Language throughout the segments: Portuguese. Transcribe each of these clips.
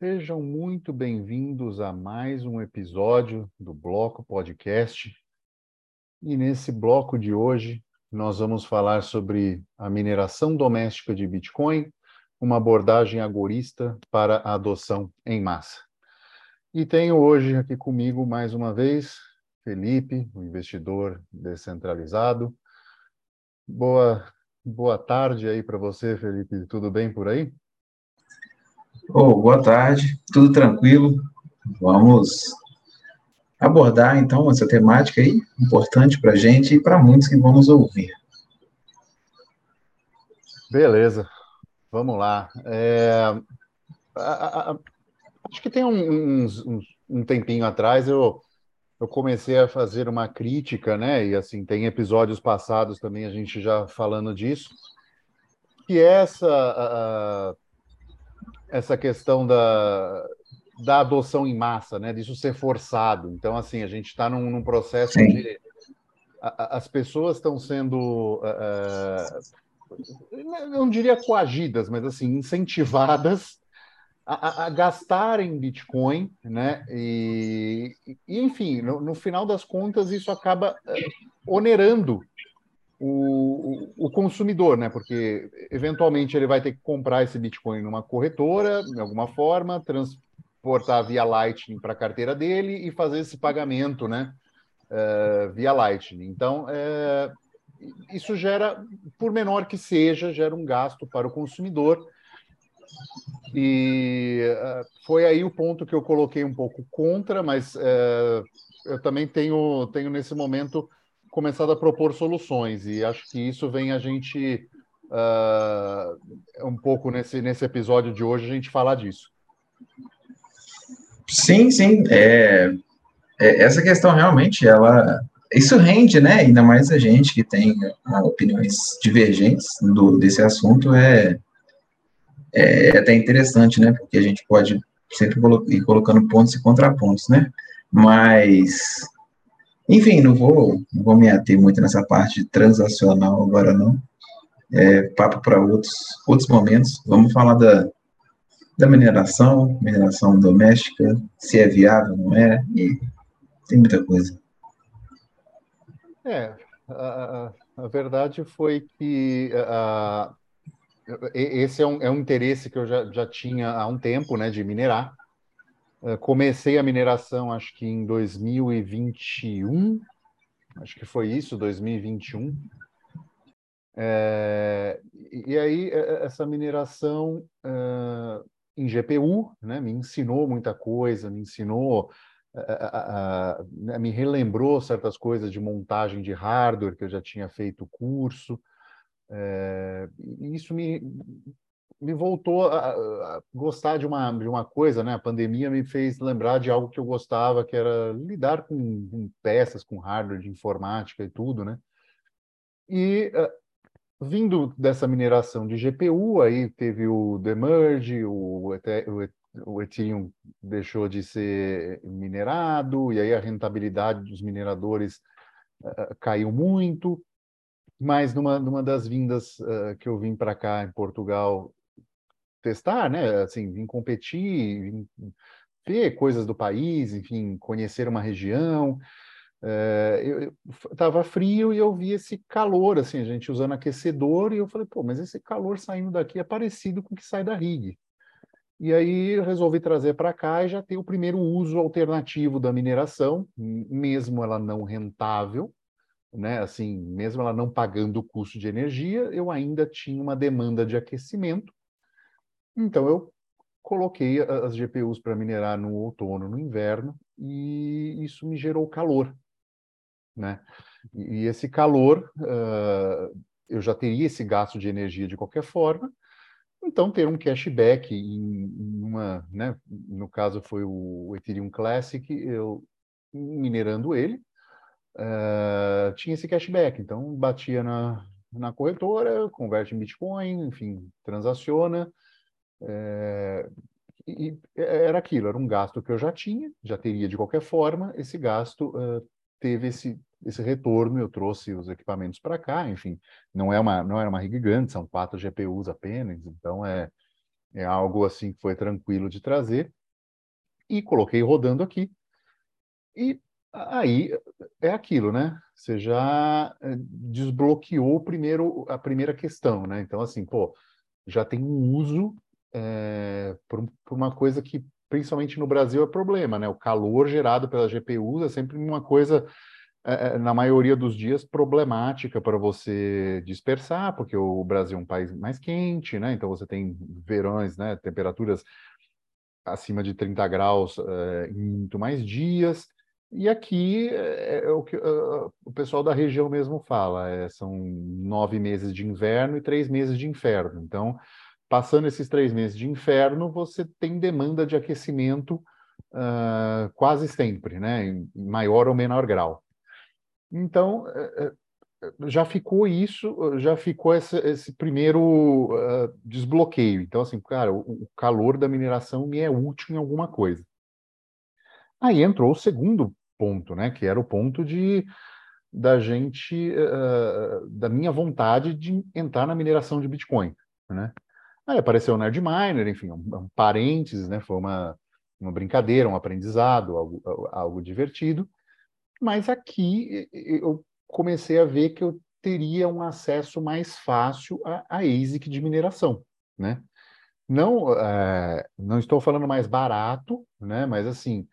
Sejam muito bem-vindos a mais um episódio do Bloco Podcast. E nesse bloco de hoje, nós vamos falar sobre a mineração doméstica de Bitcoin, uma abordagem agorista para a adoção em massa. E tenho hoje aqui comigo, mais uma vez, Felipe, um investidor descentralizado. Boa, boa tarde aí para você, Felipe. Tudo bem por aí? Oh, boa tarde, tudo tranquilo. Vamos abordar então essa temática aí, importante para a gente e para muitos que vamos ouvir. Beleza, vamos lá. É, a, a, a, acho que tem um, um, tempinho atrás eu, eu comecei a fazer uma crítica, né? E assim, tem episódios passados também a gente já falando disso, que essa essa questão da, da adoção em massa, né? Disso ser forçado. Então, assim, a gente está num, num, processo Sim. de a, as pessoas estão sendo uh, não diria coagidas, mas assim incentivadas a, a gastarem Bitcoin, né? E, e enfim, no, no, final das contas, isso acaba uh, onerando o, o, consumidor, né? Porque eventualmente ele vai ter que comprar esse Bitcoin numa corretora, de alguma forma, transportar via Lightning para a carteira dele e fazer esse pagamento, né? Uh, via Lightning. Então, uh, isso gera, por menor que seja, gera um gasto para o consumidor. E uh, foi aí o ponto que eu coloquei um pouco contra, mas eu também tenho, tenho nesse momento começado a propor soluções, e acho que isso vem a gente, uh, um pouco nesse, nesse episódio de hoje, a gente falar disso. Sim, sim. É, é, essa questão realmente, ela. Isso rende, né? Ainda mais a gente que tem uh, opiniões divergentes do, desse assunto, é, é até interessante, né? Porque a gente pode sempre ir colocando pontos e contrapontos, né? Mas enfim, não vou, não vou me ater muito nessa parte transacional agora, não. É papo para outros, outros momentos. Vamos falar da, da mineração, mineração doméstica, se é viável, não é, e tem muita coisa. É, a, a verdade foi que a, esse é um, é um interesse que eu já, já tinha há um tempo, né, de minerar. Eh, comecei a mineração, acho que em 2021, acho que foi isso, 2021. É, e aí, essa mineração em GPU né, me ensinou muita coisa, me ensinou, uh, me relembrou certas coisas de montagem de hardware que eu já tinha feito curso. É, e isso me, me voltou a, a, gostar de uma, de uma coisa, né? A pandemia me fez lembrar de algo que eu gostava, que era lidar com, com peças, com hardware de informática e tudo, né? E uh, vindo dessa mineração de GPU, aí teve o Demerge, o, o, Ethereum deixou de ser minerado, e aí a rentabilidade dos mineradores uh, caiu muito, mas numa, numa das vindas uh, que eu vim para cá em Portugal testar, né? Assim, vim competir, vim ver coisas do país, enfim, conhecer uma região. É, eu estava frio e eu vi esse calor, assim, a gente usando aquecedor, e eu falei, pô, mas esse calor saindo daqui é parecido com o que sai da rig. E aí eu resolvi trazer para cá e já ter o primeiro uso alternativo da mineração, mesmo ela não rentável, né? Assim, mesmo ela não pagando o custo de energia, eu ainda tinha uma demanda de aquecimento então, eu coloquei as GPUs para minerar no outono, no inverno, e isso me gerou calor. Né? E esse calor, uh, eu já teria esse gasto de energia de qualquer forma, então ter um cashback em, uma, né, no caso foi o Ethereum Classic, eu minerando ele, uh, tinha esse cashback, então batia na, na corretora, converte em Bitcoin, enfim, transaciona, é, e era aquilo, era um gasto que eu já tinha, já teria de qualquer forma, esse gasto uh, teve esse, esse retorno, eu trouxe os equipamentos para cá, enfim, não é uma não era uma rig gigante, são quatro GPUs apenas, então é É algo assim que foi tranquilo de trazer. E coloquei rodando aqui. E aí é aquilo, né? Você já desbloqueou primeiro a primeira questão, né? Então, assim, pô, já tem um uso é, por, por, uma coisa que, principalmente no Brasil, é problema, né? O calor gerado pela GPU é sempre uma coisa, é, na maioria dos dias, problemática para você dispersar, porque o Brasil é um país mais quente, né? Então você tem verões, né? Temperaturas acima de 30 graus é, em muito mais dias. E aqui é, é o que uh, o pessoal da região mesmo fala, é, são nove meses de inverno e três meses de inferno. Então, passando esses três meses de inferno, você tem demanda de aquecimento uh, quase sempre, né? Em maior ou menor grau. Então, uh, já ficou isso, já ficou esse, esse primeiro uh, desbloqueio. Então, assim, cara, o, o, calor da mineração me é útil em alguma coisa. Aí entrou o segundo ponto, né? Que era o ponto de da gente, uh, da minha vontade de entrar na mineração de Bitcoin, né? Aí apareceu o Nerd Miner, enfim, um, um parênteses, né? Foi uma, uma brincadeira, um aprendizado, algo, algo divertido. Mas aqui eu comecei a ver que eu teria um acesso mais fácil a, a ASIC de mineração, né? Não, é, não estou falando mais barato, né? Mas assim,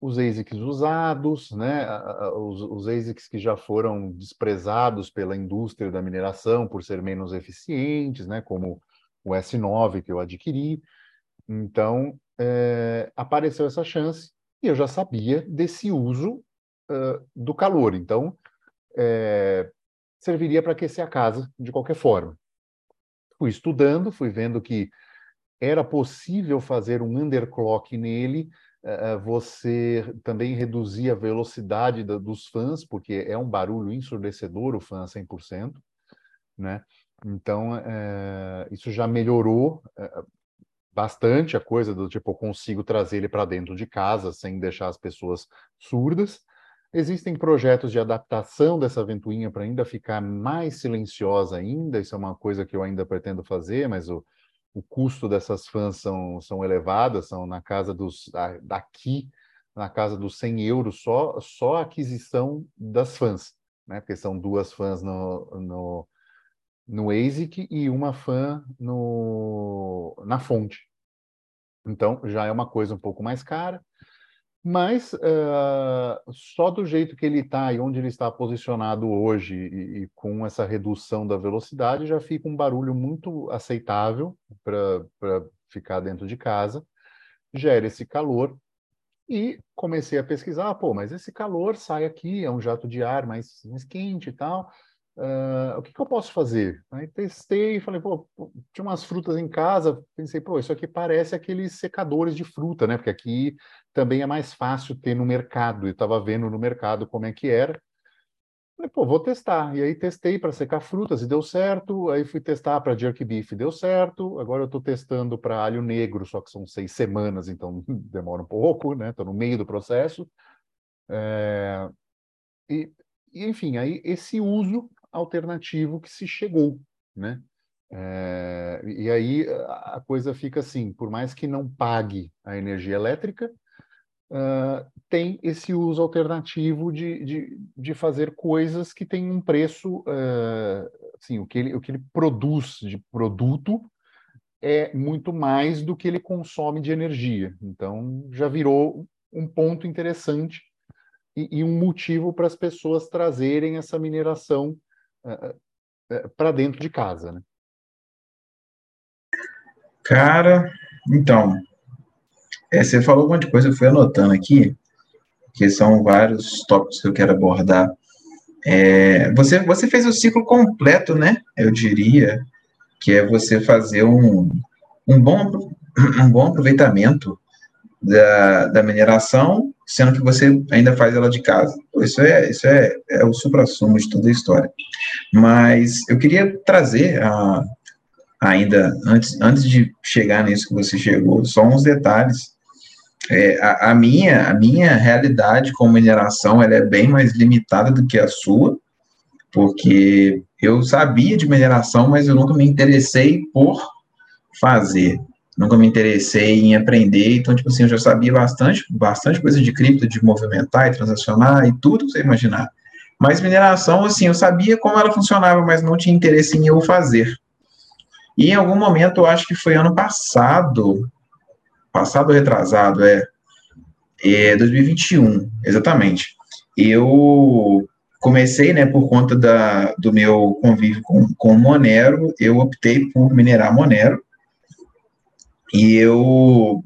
os ASICs usados, né? Os, os ASICs que já foram desprezados pela indústria da mineração por ser menos eficientes, né? Como o S9 que eu adquiri. Então, é, apareceu essa chance e eu já sabia desse uso uh, do calor. Então, é, serviria para aquecer a casa de qualquer forma. Fui estudando, fui vendo que era possível fazer um underclock nele, uh, você também reduzir a velocidade da, dos fãs, porque é um barulho ensurdecedor o fã a 100%, né? Então, é, isso já melhorou é, bastante a coisa do tipo, eu consigo trazer ele para dentro de casa sem deixar as pessoas surdas. Existem projetos de adaptação dessa ventoinha para ainda ficar mais silenciosa ainda, isso é uma coisa que eu ainda pretendo fazer, mas o, o custo dessas fãs são, são elevadas, são na casa dos, daqui, na casa dos 100 euros só, só a aquisição das fãs, né? porque são duas fãs no, no no ASIC e uma fã no, na fonte. Então, já é uma coisa um pouco mais cara, mas uh, só do jeito que ele está e onde ele está posicionado hoje e, e, com essa redução da velocidade, já fica um barulho muito aceitável para ficar dentro de casa, gera esse calor e comecei a pesquisar, pô, mas esse calor sai aqui, é um jato de ar mais, mais quente e tal, Uh, o que, que, eu posso fazer? Aí testei falei, pô, tinha umas frutas em casa, pensei, pô, isso aqui parece aqueles secadores de fruta, né? Porque aqui também é mais fácil ter no mercado. Eu estava vendo no mercado como é que era. Falei, pô, vou testar. E aí testei para secar frutas e deu certo. Aí fui testar para jerky beef, deu certo. Agora eu estou testando para alho negro, só que são seis semanas, então demora um pouco, né? Estou no meio do processo. É... E, e, enfim, aí esse uso alternativo que se chegou, né? É, e aí a coisa fica assim, por mais que não pague a energia elétrica, uh, tem esse uso alternativo de, de, de, fazer coisas que têm um preço, uh, assim, o que, ele, o que ele produz de produto é muito mais do que ele consome de energia. Então já virou um ponto interessante e, e um motivo para as pessoas trazerem essa mineração para dentro de casa, né? Cara, então, é, você falou um monte de coisa, eu fui anotando aqui, que são vários tópicos que eu quero abordar. É, você, você fez o ciclo completo, né? Eu diria que é você fazer um, um, bom, um bom aproveitamento da, da mineração, sendo que você ainda faz ela de casa. Isso é, isso é, é o supra-sumo de toda a história. Mas eu queria trazer a, ainda, antes, antes de chegar nisso que você chegou, só uns detalhes. É, a, a, minha, a minha realidade com mineração ela é bem mais limitada do que a sua, porque eu sabia de mineração, mas eu nunca me interessei por fazer. Nunca me interessei em aprender, então, tipo assim, eu já sabia bastante, bastante coisa de cripto, de movimentar e transacionar e tudo que você imaginar. Mas mineração, assim, eu sabia como ela funcionava, mas não tinha interesse em eu fazer. E em algum momento, eu acho que foi ano passado, passado retrasado, é, é 2021, exatamente. Eu comecei, né, por conta da, do meu convívio com, com Monero, eu optei por minerar Monero, e eu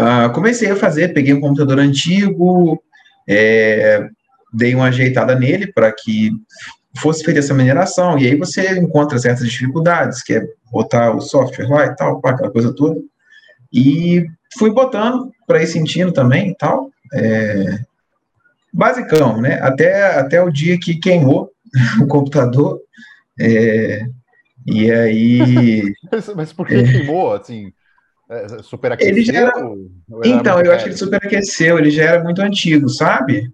uh, comecei a fazer, peguei um computador antigo, é, dei uma ajeitada nele para que fosse feita essa mineração, e aí você encontra certas dificuldades, que é botar o software lá e tal, aquela coisa toda, e fui botando para ir sentindo também e tal, é, basicão, né? Até, até o dia que queimou o computador. É, e aí. mas, mas por que é, queimou? Assim, é, superaqueceu? Ele já era, então, eu acho que ele superaqueceu, ele já era muito antigo, sabe?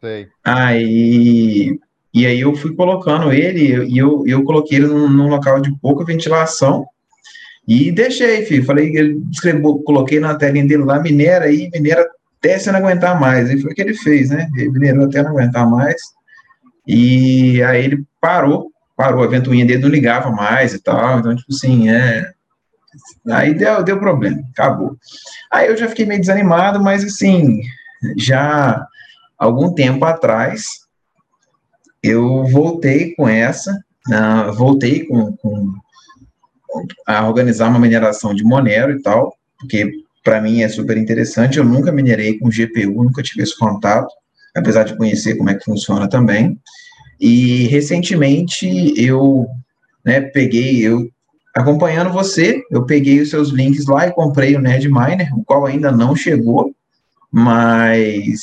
Sei. Aí. E aí eu fui colocando ele e eu, eu coloquei ele num, num local de pouca ventilação e deixei, filho. Falei, ele escreveu, coloquei na telinha dele lá, minera aí, minera até você não aguentar mais. E foi o que ele fez, né? Ele minerou até não aguentar mais. E aí ele parou, parou, a ventoinha dele não ligava mais e tal. Então, tipo assim, é. Aí deu, deu problema, acabou. Aí eu já fiquei meio desanimado, mas assim, já algum tempo atrás, eu voltei com essa, uh, voltei com, com, a organizar uma mineração de Monero e tal, porque para mim é super interessante. Eu nunca minerei com GPU, nunca tive esse contato, apesar de conhecer como é que funciona também. E recentemente eu né, peguei, eu acompanhando você, eu peguei os seus links lá e comprei o Nerd Miner, o qual ainda não chegou, mas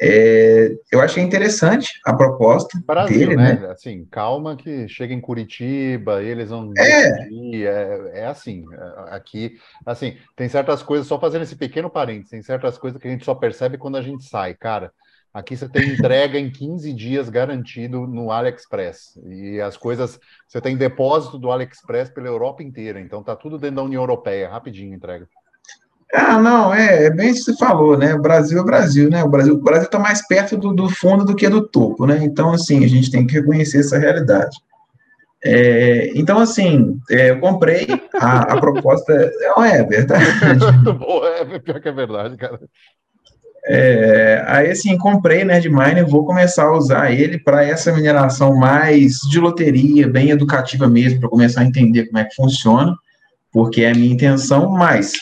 é, eu achei interessante a proposta Brasil, dele, né? né? Assim, calma que chega em Curitiba, eles vão é. é, é assim, é, aqui, assim, tem certas coisas, só fazendo esse pequeno parênteses, tem certas coisas que a gente só percebe quando a gente sai, cara. Aqui você tem entrega em 15 dias garantido no AliExpress. E as coisas, você tem depósito do AliExpress pela Europa inteira, então tá tudo dentro da União Europeia, rapidinho entrega. Ah, não, é, é bem isso que você falou, né? O Brasil é o Brasil, né? O Brasil o Brasil está mais perto do, do, fundo do que do topo, né? Então, assim, a gente tem que reconhecer essa realidade. É, então, assim, é, eu comprei, a, a proposta não é, é verdade. Muito bom, é pior que é verdade, cara. É, aí, assim, comprei Nerdminer, vou começar a usar ele para essa mineração mais de loteria, bem educativa mesmo, para começar a entender como é que funciona, porque é a minha intenção, mas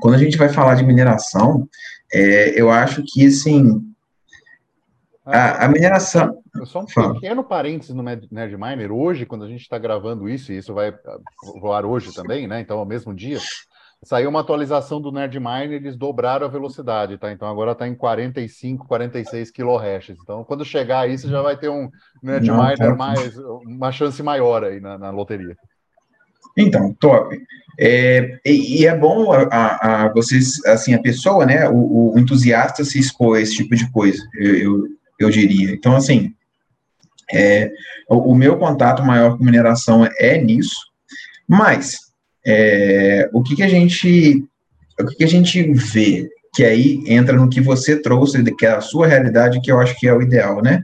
quando a gente vai falar de mineração, é, eu acho que, assim, a, a mineração... Só um Fala. pequeno parênteses no Nerdminer. Hoje, quando a gente está gravando isso, e isso vai ah, voar hoje também, né? Então, ao mesmo dia, saiu uma atualização do Nerdminer, eles dobraram a velocidade, tá? Então agora está em 45, 46 kHz. Então, quando chegar aí, você já vai ter um Nerdminer tá. mais, uma chance maior aí na, na loteria. Então, top. É, e, e, é bom a, a, a, vocês, assim, a pessoa, né, o, o, entusiasta se expor a esse tipo de coisa, eu, eu, eu diria. Então, assim, é, o, o, meu contato maior com mineração é nisso, mas é, o que, que a gente o que, que a gente vê que aí entra no que você trouxe, que é a sua realidade, que eu acho que é o ideal, né?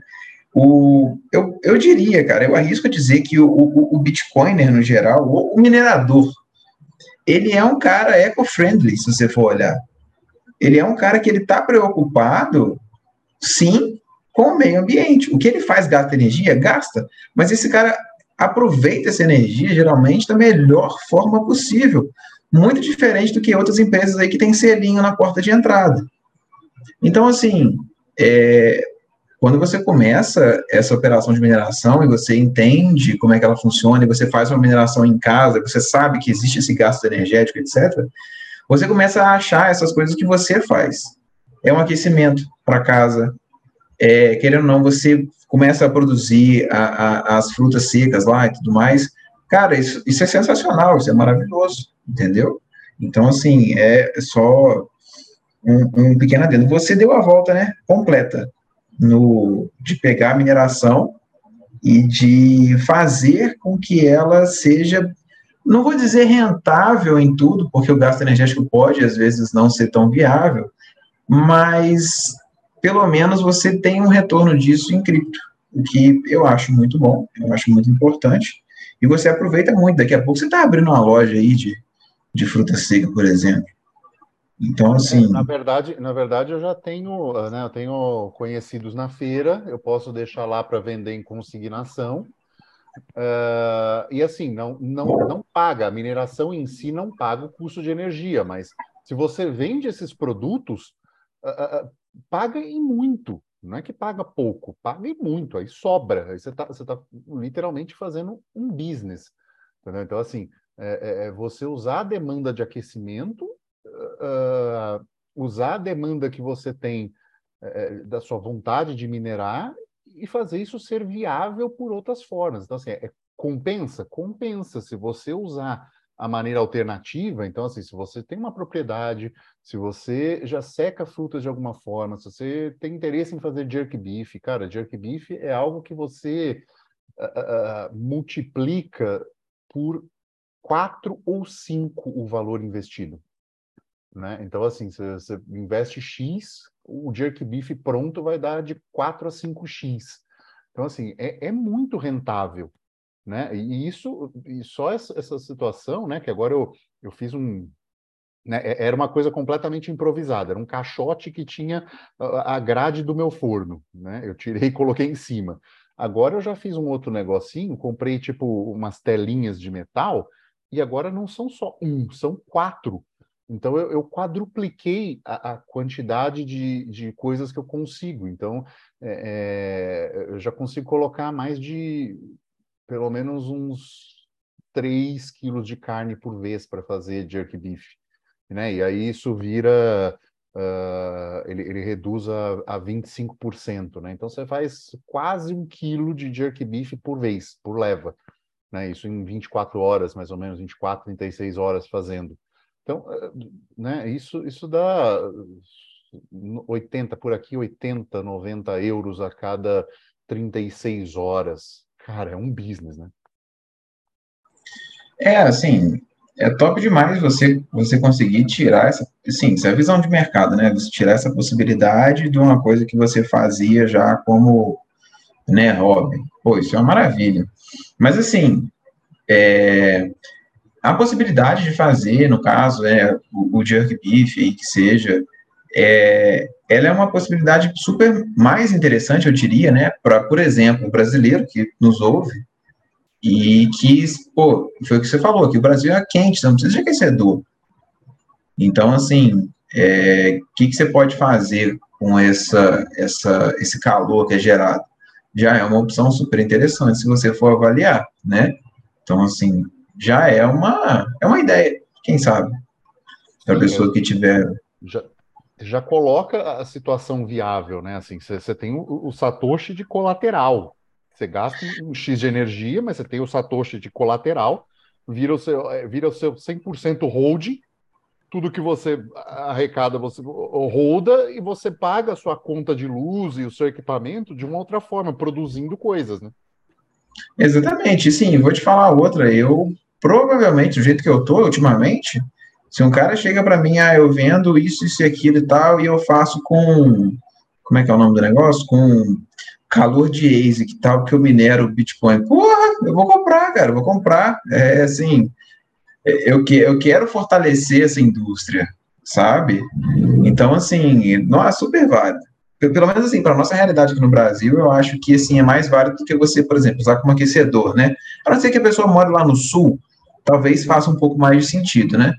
O, eu, eu diria, cara, eu arrisco dizer que o, o, o Bitcoiner, no geral, o, o minerador, ele é um cara eco-friendly, se você for olhar. Ele é um cara que ele está preocupado, sim, com o meio ambiente. O que ele faz gasta energia? Gasta. Mas esse cara aproveita essa energia, geralmente, da melhor forma possível. Muito diferente do que outras empresas aí que tem selinho na porta de entrada. Então, assim, é, quando você começa essa operação de mineração e você entende como é que ela funciona, e você faz uma mineração em casa, você sabe que existe esse gasto energético, etc., você começa a achar essas coisas que você faz. É um aquecimento para casa, é, querendo ou não, você começa a produzir a, a, as frutas secas lá e tudo mais. Cara, isso, isso é sensacional, isso é maravilhoso, entendeu? Então, assim, é só um, um pequeno adendo. Você deu a volta, né, completa no, de pegar a mineração e de fazer com que ela seja não vou dizer rentável em tudo, porque o gasto energético pode, às vezes, não ser tão viável, mas pelo menos você tem um retorno disso em cripto, o que eu acho muito bom, eu acho muito importante, e você aproveita muito. Daqui a pouco você está abrindo uma loja aí de, de fruta seca, por exemplo. Então, assim. É, na verdade, na verdade, eu já tenho, né, eu tenho conhecidos na feira, eu posso deixar lá para vender em consignação. Uh, e assim, não, não, não paga, a mineração em si não paga o custo de energia, mas se você vende esses produtos, uh, uh, paga em muito. Não é que paga pouco, paga em muito, aí sobra. Aí você está tá literalmente fazendo um business. Entendeu? Então, assim, é, é, é você usar a demanda de aquecimento, uh, usar a demanda que você tem uh, da sua vontade de minerar e fazer isso ser viável por outras formas. Então, assim, é, compensa? Compensa. Se você usar a maneira alternativa. Então, assim, se você tem uma propriedade, se você já seca frutas de alguma forma, se você tem interesse em fazer jerk beef, cara, jerk beef é algo que você uh, uh, multiplica por quatro ou cinco o valor investido. Né? Então, assim, se você investe X, o jerk beef pronto vai dar de 4 a 5X. Então, assim, é, é muito rentável né? E isso, e só essa, essa situação, né? Que agora eu, eu fiz um, né, era uma coisa completamente improvisada, era um caixote que tinha a grade do meu forno, né? Eu tirei e coloquei em cima. Agora eu já fiz um outro negocinho, comprei tipo umas telinhas de metal e agora não são só um, são quatro. Então eu, eu quadrupliquei a, a quantidade de, de, coisas que eu consigo. Então é, é eu já consigo colocar mais de pelo menos uns 3 quilos de carne por vez para fazer jerk beef. Né? E aí isso vira, uh, ele, ele, reduz a, a 25%. Né? Então você faz quase um quilo de jerk beef por vez, por leva. Né? Isso em 24 horas, mais ou menos, 24, 36 horas fazendo. Então, né, isso, isso dá 80 por aqui, 80, 90 euros a cada 36 horas. Cara, é um business, né? É, assim, é top demais você você conseguir tirar essa, sim, isso é visão de mercado, né? Você tirar essa possibilidade de uma coisa que você fazia já como, né, hobby. Pô, isso é uma maravilha. Mas assim, é, a possibilidade de fazer, no caso, é o, o jerk beef aí que seja, é, ela é uma possibilidade super mais interessante, eu diria, né, para, por exemplo, o brasileiro que nos ouve e que, pô, foi o que você falou, que o Brasil é quente, não precisa de aquecedor. Então, assim, o é, que, que você pode fazer com essa, essa, esse calor que é gerado? Já é uma opção super interessante se você for avaliar, né? Então, assim, já é uma, é uma ideia, quem sabe, para a pessoa que tiver... Já, já coloca a situação viável, né? Assim, você tem o, o, Satoshi de colateral. Você gasta um X de energia, mas você tem o Satoshi de colateral, vira o seu, é, vira o seu 100% holding, tudo que você arrecada você holda e você paga a sua conta de luz e o seu equipamento de uma outra forma, produzindo coisas, né? Exatamente, sim, vou te falar outra. Eu provavelmente, do jeito que eu tô ultimamente, se um cara chega para mim, ah, eu vendo isso, isso e aquilo e tal, e eu faço com. Como é que é o nome do negócio? Com calor de ASIC e tal, que eu minero Bitcoin. Porra, eu vou comprar, cara, eu vou comprar. É assim, eu, que, eu quero fortalecer essa indústria, sabe? Então, assim, não é super válido. Pelo menos assim, para nossa realidade aqui no Brasil, eu acho que assim é mais válido do que você, por exemplo, usar como aquecedor, né? A não ser que a pessoa mora lá no sul, talvez faça um pouco mais de sentido, né?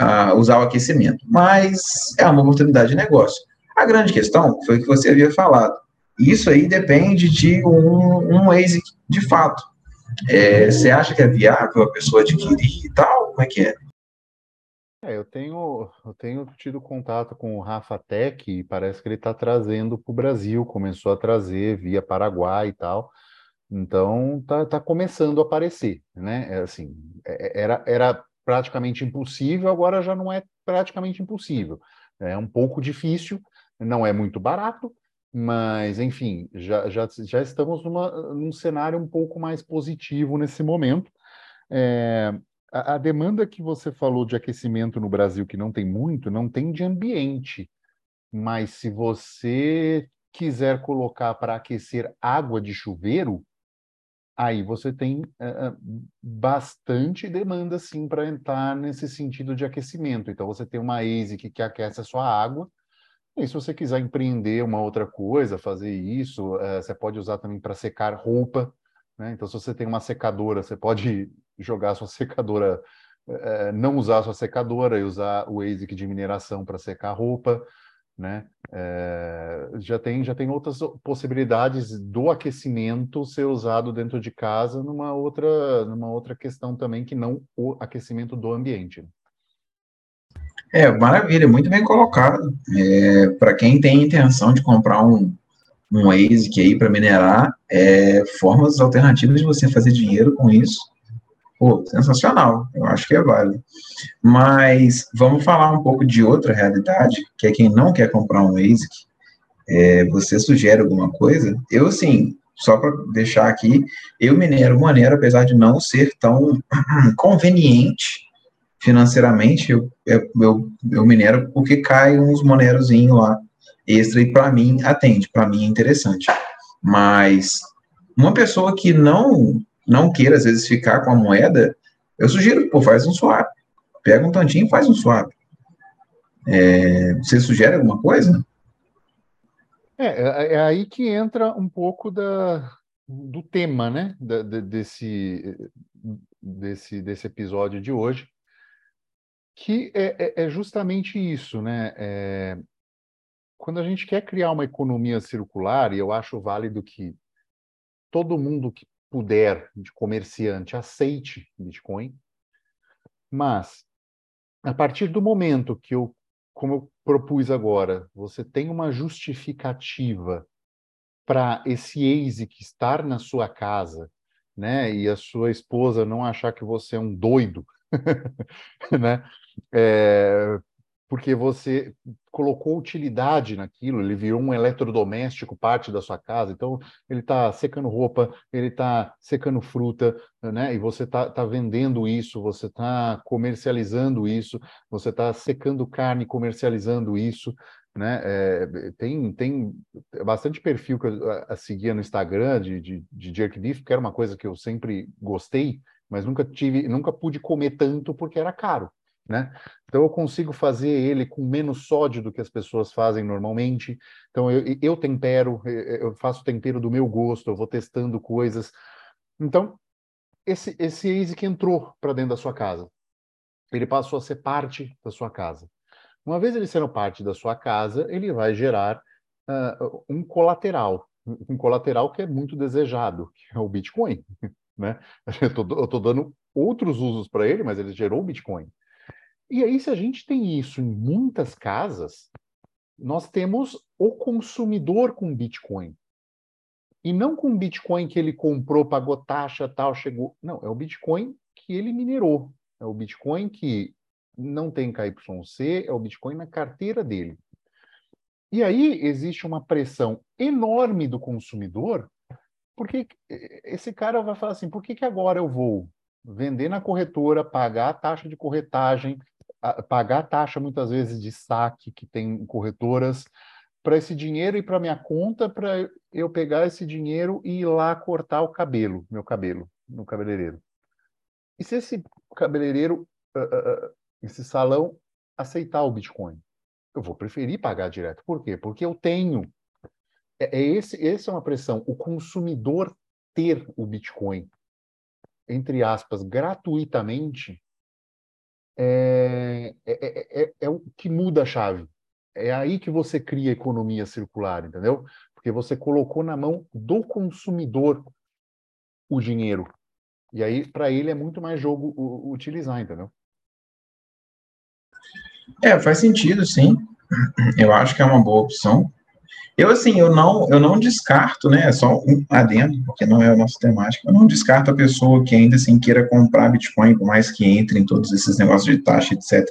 Uh, usar o aquecimento. Mas é uma oportunidade de negócio. A grande questão foi o que você havia falado. Isso aí depende de um, um ASIC de fato. É, você acha que é viável a pessoa adquirir e tal? Como é que é? É, eu tenho, eu tenho tido contato com o Rafa Tech e parece que ele está trazendo para o Brasil, começou a trazer via Paraguai e tal. Então tá, tá começando a aparecer, né? É, assim, é, era, era praticamente impossível, agora já não é praticamente impossível. É um pouco difícil, não é muito barato, mas, enfim, já, já, já estamos numa, num cenário um pouco mais positivo nesse momento. É, a, a, demanda que você falou de aquecimento no Brasil, que não tem muito, não tem de ambiente. Mas se você quiser colocar para aquecer água de chuveiro, aí você tem uh, bastante demanda, sim, para entrar nesse sentido de aquecimento. Então, você tem uma ASIC que aquece a sua água, e se você quiser empreender uma outra coisa, fazer isso, uh, você pode usar também para secar roupa. Né? Então, se você tem uma secadora, você pode jogar a sua secadora, não usar a sua secadora e usar o ASIC de mineração para secar roupa né? É, já tem já tem outras possibilidades do aquecimento ser usado dentro de casa numa outra numa outra questão também que não o aquecimento do ambiente. É maravilha, muito bem colocado. É, para quem tem intenção de comprar um um ASIC aí para minerar, é, formas alternativas de você fazer dinheiro com isso Pô, sensacional, eu acho que é válido. Mas vamos falar um pouco de outra realidade, que é quem não quer comprar um ASIC. É, você sugere alguma coisa? Eu, sim, só para deixar aqui, eu minero maneiro, apesar de não ser tão conveniente financeiramente, eu, eu, eu minero porque cai uns monerozinhos lá extra e para mim atende, para mim é interessante. Mas uma pessoa que não não queira, às vezes, ficar com a moeda, eu sugiro, pô, faz um swap. Pega um tantinho e faz um swap. É, você sugere alguma coisa? É, é, é aí que entra um pouco da, do tema, né, da, desse, desse, desse episódio de hoje, que é, é, é justamente isso, né? É, quando a gente quer criar uma economia circular, e eu acho válido que todo mundo que puder, de comerciante, aceite Bitcoin, mas a partir do momento que eu, como eu propus agora, você tem uma justificativa para esse ASIC estar na sua casa, né, e a sua esposa não achar que você é um doido, né, é, porque você colocou utilidade naquilo, ele virou um eletrodoméstico, parte da sua casa. Então, ele está secando roupa, ele está secando fruta, né? E você está tá vendendo isso, você está comercializando isso, você está secando carne, comercializando isso, né? É, tem, tem bastante perfil que eu a, a seguia no Instagram de, de, de jerk beef, que era uma coisa que eu sempre gostei, mas nunca tive, nunca pude comer tanto porque era caro. Né? Então eu consigo fazer ele com menos sódio do que as pessoas fazem normalmente. Então eu, eu tempero, eu faço tempero do meu gosto, eu vou testando coisas. Então esse esse ASIC entrou para dentro da sua casa. Ele passou a ser parte da sua casa. Uma vez ele sendo parte da sua casa, ele vai gerar uh, um colateral, um colateral que é muito desejado, que é o Bitcoin. Né? Eu estou dando outros usos para ele, mas ele gerou o Bitcoin. E aí, se a gente tem isso em muitas casas, nós temos o consumidor com Bitcoin. E não com Bitcoin que ele comprou, pagou taxa, tal, chegou. Não, é o Bitcoin que ele minerou. É o Bitcoin que não tem KYC, é o Bitcoin na carteira dele. E aí existe uma pressão enorme do consumidor, porque esse cara vai falar assim: por que, que agora eu vou vender na corretora, pagar a taxa de corretagem, pagar taxa muitas vezes de saque que tem corretoras para esse dinheiro e para minha conta para eu pegar esse dinheiro e ir lá cortar o cabelo, meu cabelo, no cabeleireiro. E se esse cabeleireiro, uh, uh, esse salão aceitar o Bitcoin? Eu vou preferir pagar direto. Por quê? Porque eu tenho. É, é esse, essa é uma pressão. O consumidor ter o Bitcoin, entre aspas, gratuitamente, é, é, é, é, o que muda a chave. É aí que você cria economia circular, entendeu? Porque você colocou na mão do consumidor o dinheiro. E aí, para ele, é muito mais jogo utilizar, entendeu? É, faz sentido, sim. Eu acho que é uma boa opção. Eu, assim, eu não, eu não descarto, né, só um adendo, porque não é a nossa temática, eu não descarto a pessoa que ainda, assim, queira comprar Bitcoin, por mais que entre em todos esses negócios de taxa, etc.,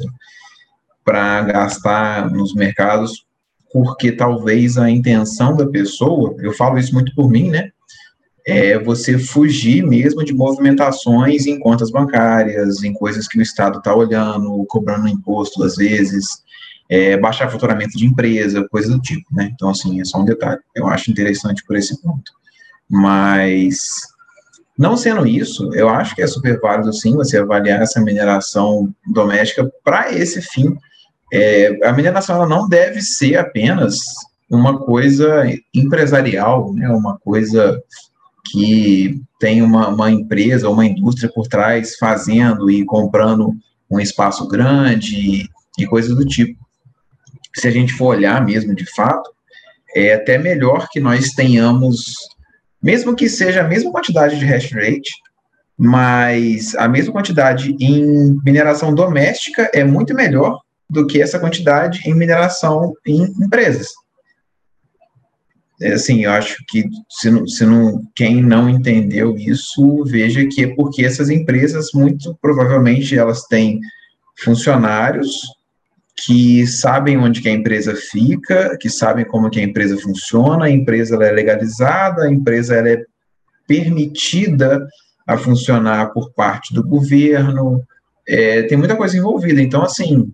para gastar nos mercados, porque talvez a intenção da pessoa, eu falo isso muito por mim, né, é você fugir mesmo de movimentações em contas bancárias, em coisas que o Estado está olhando, cobrando imposto às vezes, é, baixar faturamento de empresa, coisa do tipo, né? Então, assim, é só um detalhe. Eu acho interessante por esse ponto. Mas, não sendo isso, eu acho que é super válido, sim, você avaliar essa mineração doméstica para esse fim. É, a mineração ela não deve ser apenas uma coisa empresarial, né, uma coisa que tem uma, uma empresa, uma indústria por trás fazendo e comprando um espaço grande e coisas do tipo. Se a gente for olhar mesmo de fato, é até melhor que nós tenhamos, mesmo que seja a mesma quantidade de hash rate, mas a mesma quantidade em mineração doméstica é muito melhor do que essa quantidade em mineração em empresas. É, assim, eu acho que se não, se não, quem não entendeu isso, veja que é porque essas empresas, muito provavelmente, elas têm funcionários que sabem onde que a empresa fica, que sabem como que a empresa funciona, a empresa é legalizada, a empresa é permitida a funcionar por parte do governo, é, tem muita coisa envolvida. Então, assim,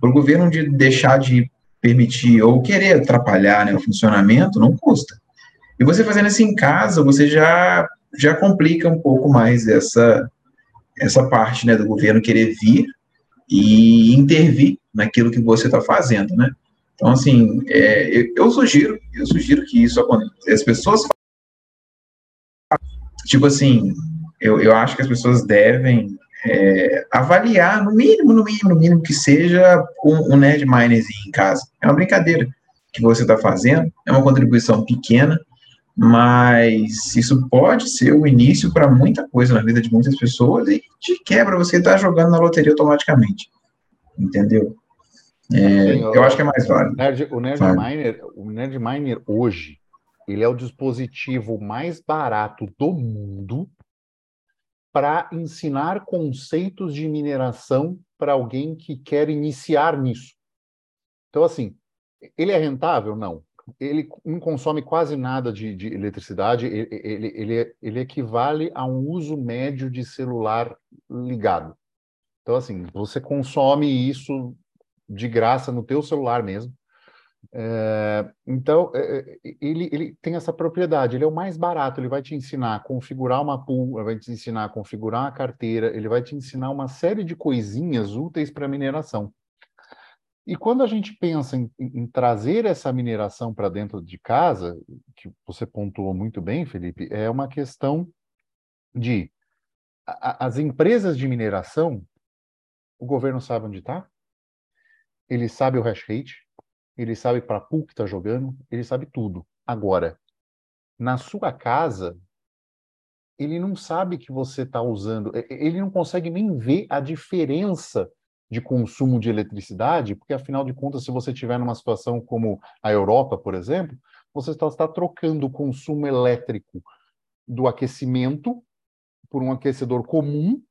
para o governo de deixar de permitir ou querer atrapalhar né, o funcionamento, não custa. E você fazendo isso em casa, você já, já complica um pouco mais essa, essa parte né, do governo querer vir e intervir naquilo que você está fazendo, né? Então, assim, é, eu, eu, sugiro, eu sugiro que isso aconteça. As pessoas tipo assim, eu, eu acho que as pessoas devem é, avaliar, no mínimo, no mínimo, no mínimo, que seja um, um Nerd em casa. É uma brincadeira que você está fazendo, é uma contribuição pequena, mas isso pode ser o início para muita coisa na vida de muitas pessoas e de quebra você está jogando na loteria automaticamente. Entendeu? É, Sim, eu, eu acho que é mais válido. O Nerd, o Nerd Miner, o Nerd Miner hoje, ele é o dispositivo mais barato do mundo para ensinar conceitos de mineração para alguém que quer iniciar nisso. Então, assim, ele é rentável? Não. Ele não consome quase nada de, de eletricidade, ele, ele, ele, ele equivale a um uso médio de celular ligado. Então, assim, você consome isso de graça no teu celular mesmo. É, então, é, é, ele, ele tem essa propriedade, ele é o mais barato, ele vai te ensinar a configurar uma pool, vai te ensinar a configurar a carteira, ele vai te ensinar uma série de coisinhas úteis para mineração. E quando a gente pensa em, em trazer essa mineração para dentro de casa, que você pontuou muito bem, Felipe, é uma questão de a, as empresas de mineração, o governo sabe onde está, ele sabe o hash rate, ele sabe para pool que está jogando, ele sabe tudo. Agora, na sua casa, ele não sabe que você está usando, ele não consegue nem ver a diferença de consumo de eletricidade, porque afinal de contas, se você estiver numa situação como a Europa, por exemplo, você está, está trocando o consumo elétrico do aquecimento por um aquecedor comum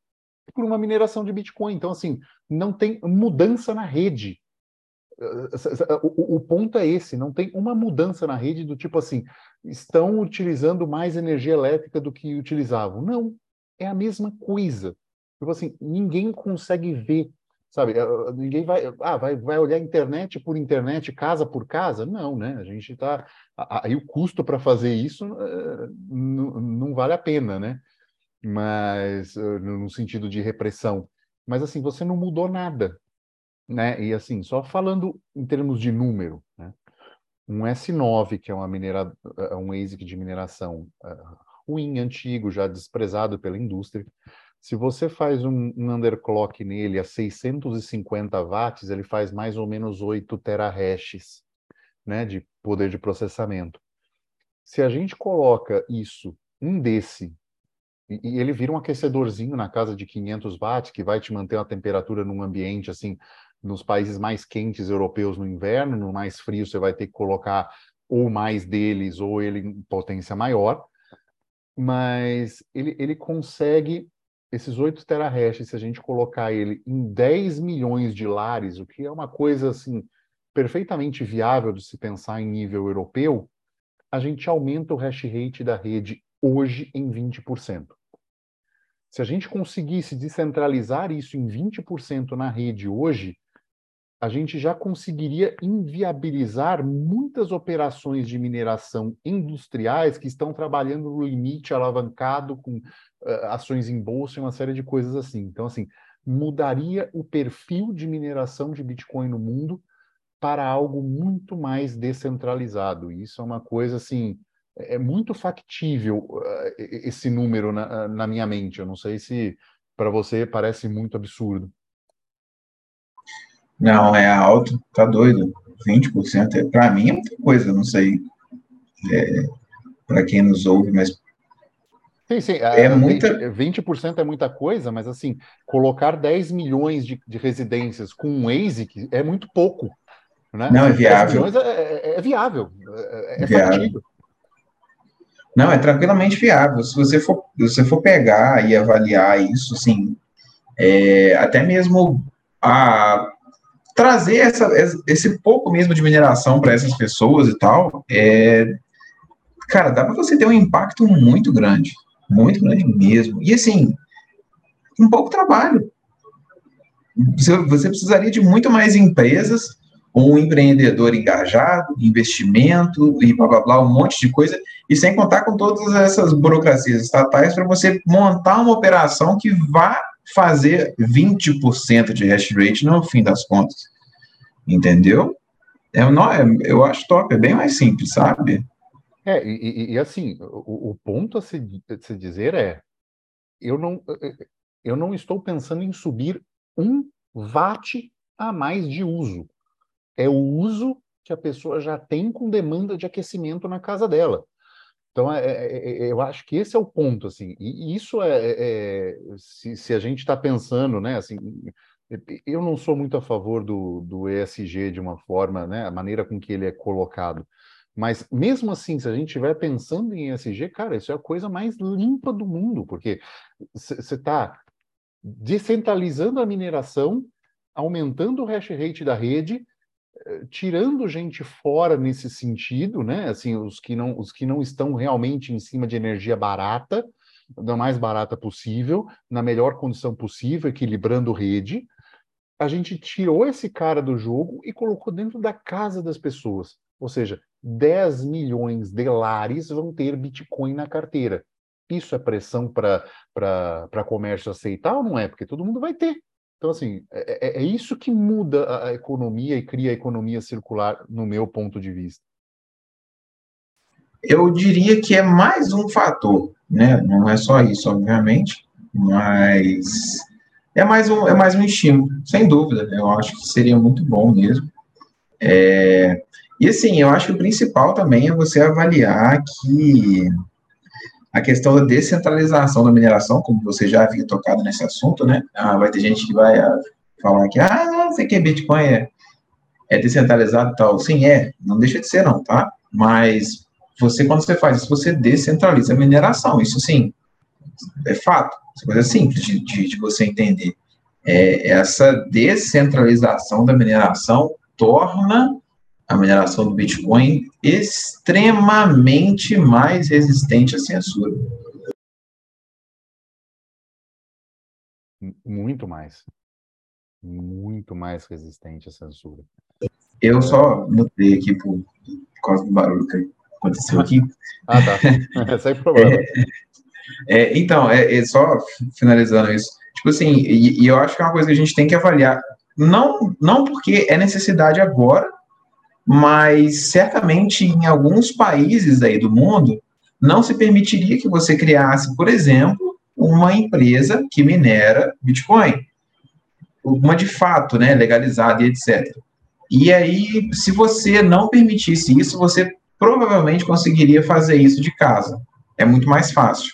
por uma mineração de Bitcoin. Então, assim, não tem mudança na rede. O, ponto é esse, não tem uma mudança na rede do tipo assim, estão utilizando mais energia elétrica do que utilizavam. Não, é a mesma coisa. Tipo assim, ninguém consegue ver, sabe? É, é, ninguém vai, ah, vai, vai olhar internet por internet, casa por casa? Não, né? A gente está. Aí o custo para fazer isso uh, não, vale a pena, né? Mas, no sentido de repressão. Mas assim, você não mudou nada né? E assim, só falando em termos de número, né? Um S9, que é uma minera, é um ASIC de mineração uh, ruim, antigo, já desprezado pela indústria, se você faz um, um underclock nele a 650 watts, ele faz mais ou menos 8 terahashes né, de poder de processamento. Se a gente coloca isso, um desse, e, e ele vira um aquecedorzinho na casa de 500 watts, que vai te manter a temperatura num ambiente assim nos países mais quentes europeus no inverno, no mais frio você vai ter que colocar ou mais deles ou ele em potência maior, mas ele, ele consegue esses 8 terahash, se a gente colocar ele em 10 milhões de lares, o que é uma coisa assim perfeitamente viável de se pensar em nível europeu, a gente aumenta o hash rate da rede hoje em 20%. Se a gente conseguisse descentralizar isso em 20% na rede hoje, a gente já conseguiria inviabilizar muitas operações de mineração industriais que estão trabalhando no limite alavancado com uh, ações em bolsa e uma série de coisas assim. Então, assim, mudaria o perfil de mineração de Bitcoin no mundo para algo muito mais descentralizado. E isso é uma coisa assim, é, muito factível uh, esse número na, na minha mente. Eu não sei se para você parece muito absurdo. Não, é alto, tá doido. 20% é, para mim é muita coisa, não sei. É, para quem nos ouve, mas. Sim, sim. É 20, muita... 20% é muita coisa, mas assim, colocar 10 milhões de, de residências com um ASIC é muito pouco. Né? Não, é viável. É, é, é, viável, é, é viável. Não, é tranquilamente viável. Se você for, se você for pegar e avaliar isso, assim, é, até mesmo a trazer essa, esse pouco mesmo de mineração para essas pessoas e tal, é, cara, dá para você ter um impacto muito grande, muito grande mesmo. E assim, um pouco trabalho. Você, você precisaria de muito mais empresas, um empreendedor engajado, investimento e blá blá blá, um monte de coisa, e sem contar com todas essas burocracias estatais para você montar uma operação que vá fazer 20% de hash rate no fim das contas. Entendeu? É, não, é, eu acho top, é bem mais simples, sabe? É, e, e assim, o, o, ponto a se, a se dizer é: eu não, eu não estou pensando em subir um watt a mais de uso. É o uso que a pessoa já tem com demanda de aquecimento na casa dela. Então, é, é, é, eu acho que esse é o ponto, assim, e isso é, é, é se, se, a gente está pensando, né, assim, eu não sou muito a favor do, do ESG de uma forma, né, a maneira com que ele é colocado, mas mesmo assim, se a gente estiver pensando em ESG, cara, isso é a coisa mais limpa do mundo, porque você está descentralizando a mineração, aumentando o hash rate da rede, tirando gente fora nesse sentido, né? Assim, os que não, os que não estão realmente em cima de energia barata, da mais barata possível, na melhor condição possível, equilibrando rede. A gente tirou esse cara do jogo e colocou dentro da casa das pessoas. Ou seja, 10 milhões de lares vão ter Bitcoin na carteira. Isso é pressão para comércio aceitar ou não é? Porque todo mundo vai ter. Então, assim, é, é, é, isso que muda a economia e cria a economia circular, no meu ponto de vista. Eu diria que é mais um fator, né? Não é só isso, obviamente, mas é mais um, é mais um estímulo, sem dúvida. Eu acho que seria muito bom mesmo. É, e assim, eu acho que o principal também é você avaliar que a questão da descentralização da mineração, como você já havia tocado nesse assunto, né? Ah, vai ter gente que vai ah, falar que, ah, sei que Bitcoin é, é descentralizado e tal. Sim, é, não deixa de ser não, tá? Mas você, quando você faz isso, você descentraliza a mineração. Isso sim, é fato. Isso é coisa simples de, de, de você entender. É, essa descentralização da mineração torna a mineração do Bitcoin extremamente mais resistente à censura. Muito mais. Muito mais resistente à censura. Eu só notei aqui por, por causa do barulho que aconteceu aqui. Ah, tá. Sem problema. É, é, então, é, é, só finalizando isso. Tipo assim, e, e eu acho que é uma coisa que a gente tem que avaliar. Não, não porque é necessidade agora, mas certamente em alguns países aí do mundo não se permitiria que você criasse, por exemplo, uma empresa que minera Bitcoin, uma de fato, né, legalizada e etc. E aí, se você não permitisse isso, você provavelmente conseguiria fazer isso de casa. É muito mais fácil,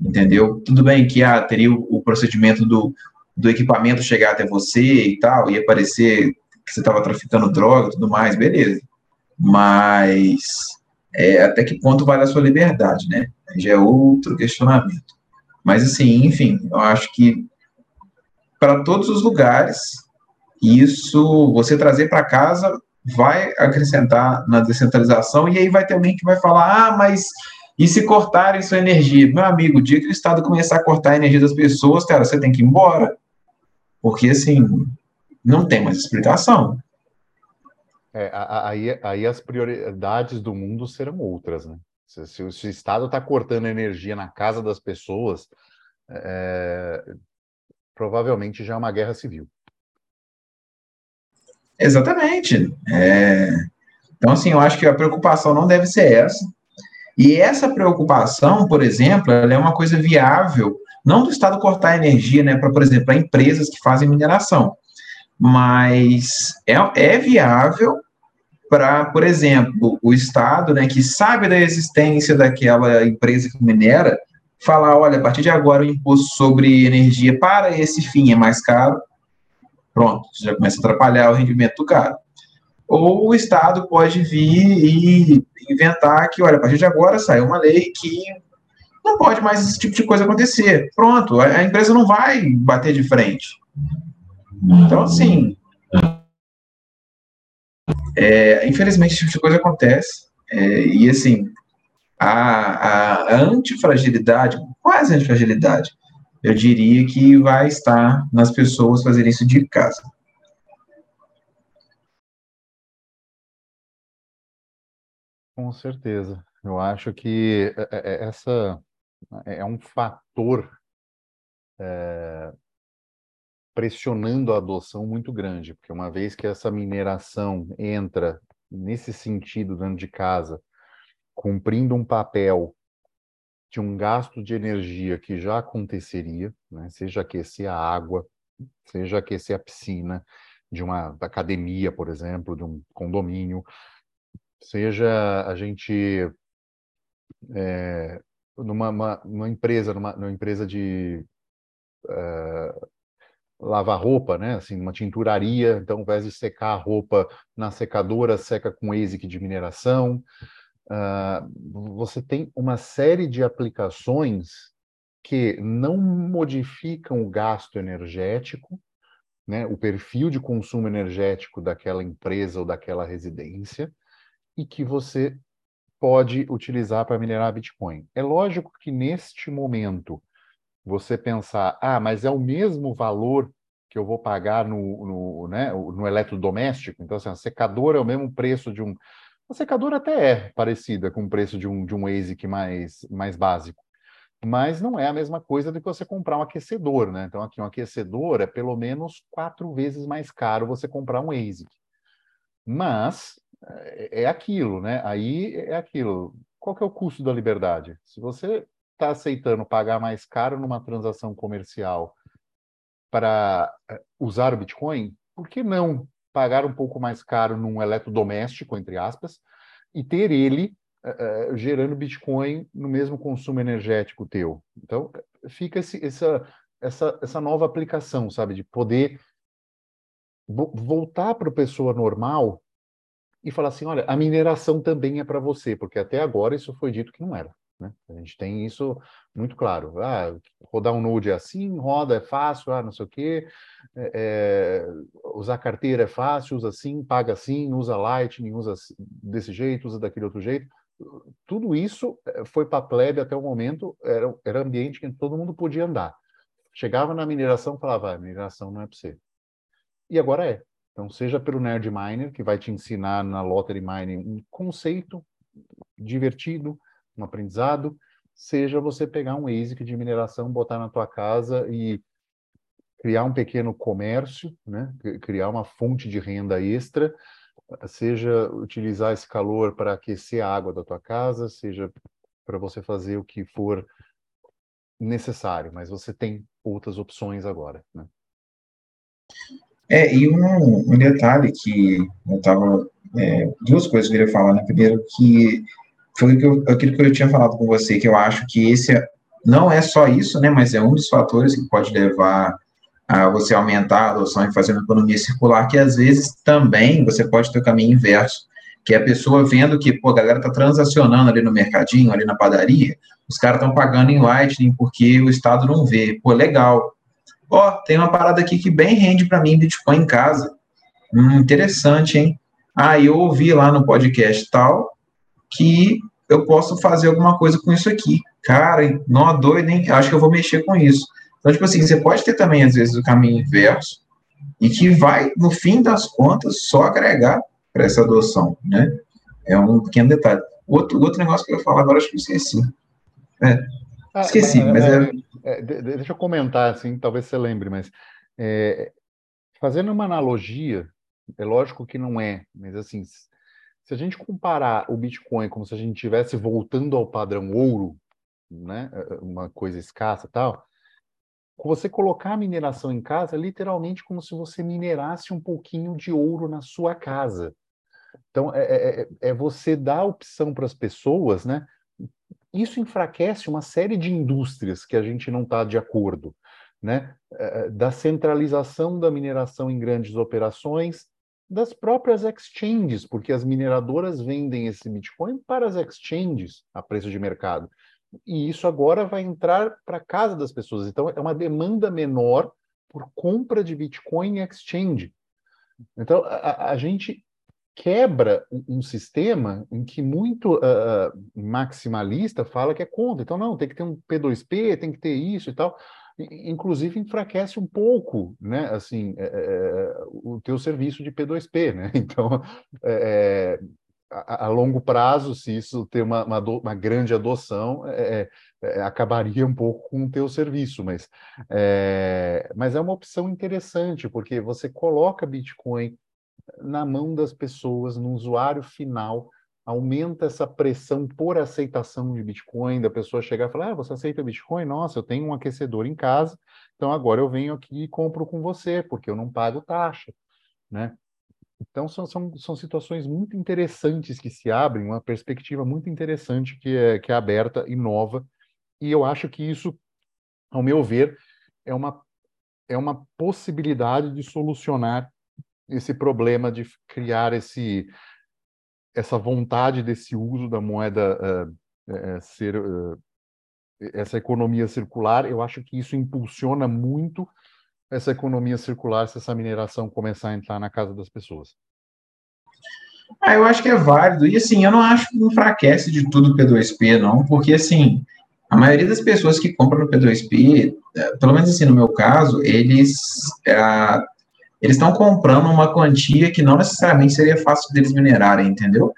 entendeu? Tudo bem que ah, teria o, o procedimento do, do equipamento chegar até você e tal, e aparecer que você estava traficando droga e tudo mais, beleza. Mas é, até que ponto vale a sua liberdade, né? Já é outro questionamento. Mas, assim, enfim, eu acho que para todos os lugares, isso, você trazer para casa vai acrescentar na descentralização, e aí vai ter alguém que vai falar, ah, mas E se cortarem sua energia, meu amigo, o dia que o Estado começar a cortar a energia das pessoas, cara, você tem que ir embora. Porque, assim, não tem mais explicação. É, aí, aí as prioridades do mundo serão outras, né? Se, se, se o Estado está cortando energia na casa das pessoas, é, provavelmente já é uma guerra civil. Exatamente. É... Então, assim, eu acho que a preocupação não deve ser essa. E essa preocupação, por exemplo, ela é uma coisa viável, não do Estado cortar energia, né, para, por exemplo, para empresas que fazem mineração, mas é, é viável para, por exemplo, o Estado, né, que sabe da existência daquela empresa que minera, falar, olha, a partir de agora o imposto sobre energia para esse fim é mais caro, pronto, já começa a atrapalhar o rendimento do cara ou o Estado pode vir e inventar que, olha, a partir de agora saiu uma lei que não pode mais esse tipo de coisa acontecer. Pronto, a, empresa não vai bater de frente. Então, assim, é, infelizmente esse tipo de coisa acontece. É, e, assim, a, a antifragilidade, quase antifragilidade, eu diria que vai estar nas pessoas fazerem isso de casa. Com certeza. Eu acho que é, é, é, essa é um fator é, pressionando a adoção muito grande, porque uma vez que essa mineração entra nesse sentido dentro de casa, cumprindo um papel de um gasto de energia que já aconteceria, né? seja aquecer a água, seja aquecer a piscina de uma academia, por exemplo, de um condomínio, seja a gente é, numa uma, uma empresa, numa, numa, empresa de uh, lavar roupa, né? Assim, uma tinturaria, então, ao invés de secar a roupa na secadora, seca com ASIC de mineração. Uh, você tem uma série de aplicações que não modificam o gasto energético, né? O perfil de consumo energético daquela empresa ou daquela residência, e que você pode utilizar para minerar Bitcoin. É lógico que neste momento você pensar, ah, mas é o mesmo valor que eu vou pagar no, no, né, no eletrodoméstico, então assim, a secadora é o mesmo preço de um. A secadora até é parecida com o preço de um, de um ASIC mais, mais básico, mas não é a mesma coisa do que você comprar um aquecedor, né? Então, aqui um aquecedor é pelo menos quatro vezes mais caro você comprar um ASIC. Mas é, é aquilo, né? Aí é aquilo. Qual que é o custo da liberdade? Se você está aceitando pagar mais caro numa transação comercial para é, usar o Bitcoin, por que não pagar um pouco mais caro num eletrodoméstico, entre aspas, e ter ele uh, gerando Bitcoin no mesmo consumo energético teu? Então, fica esse, essa, essa, essa nova aplicação, sabe, de poder voltar para a pessoa normal e falar assim: olha, a mineração também é para você, porque até agora isso foi dito que não era. Né? A gente tem isso muito claro. Ah, rodar um Node é assim, roda é fácil, ah, não sei o quê. É, é, usar carteira é fácil, usa assim, paga assim, usa Lightning, usa desse jeito, usa daquele outro jeito. Tudo isso é, foi para plebe até o momento, era, era ambiente que todo mundo podia andar. Chegava na mineração falava, ah, mineração não é para você. E agora é. Então, seja pelo Nerd Miner, que vai te ensinar na Lottery Mining um conceito divertido, um aprendizado, seja você pegar um ASIC de mineração, botar na tua casa e criar um pequeno comércio, né? criar uma fonte de renda extra, seja utilizar esse calor para aquecer a água da tua casa, seja para você fazer o que for necessário, mas você tem outras opções agora. Né? É, e um, um detalhe que eu estava. É, duas coisas que eu queria falar, né? Primeiro, que foi que eu, aquilo que eu tinha falado com você, que eu acho que esse é, não é só isso, né? Mas é um dos fatores que pode levar a você aumentar a adoção e fazer uma economia circular, que às vezes também você pode ter o caminho inverso, que é a pessoa vendo que, pô, a galera tá transacionando ali no mercadinho, ali na padaria, os caras estão pagando em Lightning porque o Estado não vê. Pô, legal Ó, tem uma parada aqui que bem rende para mim Bitcoin em casa. Hum, interessante, hein? Ah, eu ouvi lá no podcast tal que eu posso fazer alguma coisa com isso aqui. Cara, não doido, nem acho que eu vou mexer com isso. Então, tipo assim, você pode ter também, às vezes, o caminho inverso, e que vai, no fim das contas, só agregar para essa adoção, né? É um pequeno detalhe. Outro, outro negócio que eu ia falar agora, acho que eu esqueci. É, ah, esqueci, mas, é, é, é, Deixa eu comentar, assim, talvez você lembre, mas é, fazendo uma analogia, é lógico que não é, mas assim, se a gente comparar o Bitcoin como se a gente estivesse voltando ao padrão ouro, né, uma coisa escassa tal, você colocar a mineração em casa é literalmente como se você minerasse um pouquinho de ouro na sua casa. Então, é, é, é, é você dar opção para as pessoas, né? Isso enfraquece uma série de indústrias que a gente não está de acordo, né? É, é, da centralização da mineração em grandes operações, das próprias exchanges, porque as mineradoras vendem esse Bitcoin para as exchanges a preço de mercado. E isso agora vai entrar para casa das pessoas. Então, é uma demanda menor por compra de Bitcoin em exchange. Então, a, a gente quebra um, sistema em que muito uh, maximalista fala que é contra. Então, não, tem que ter um P2P, tem que ter isso e tal. Inclusive, enfraquece um pouco, né, assim, é, é, o teu serviço de P2P, né? Então, é, a, a, longo prazo, se isso ter uma, uma, uma grande adoção, é, é, acabaria um pouco com o teu serviço, mas é, mas é uma opção interessante, porque você coloca Bitcoin na mão das pessoas, no usuário final, aumenta essa pressão por aceitação de Bitcoin, da pessoa chegar e falar, ah, você aceita Bitcoin? Nossa, eu tenho um aquecedor em casa, então agora eu venho aqui e compro com você, porque eu não pago taxa, né? Então são, são, são situações muito interessantes que se abrem, uma perspectiva muito interessante que é, que é aberta e nova, e eu acho que isso, ao meu ver, é uma, é uma possibilidade de solucionar esse problema de criar esse essa vontade desse uso da moeda uh, uh, ser uh, essa economia circular, eu acho que isso impulsiona muito essa economia circular se essa mineração começar a entrar na casa das pessoas. Ah, eu acho que é válido. E assim, eu não acho que enfraquece de tudo o P2P, não, porque assim, a maioria das pessoas que compram no P2P, pelo menos assim no meu caso, eles eles estão comprando uma quantia que não necessariamente seria fácil deles minerarem, entendeu?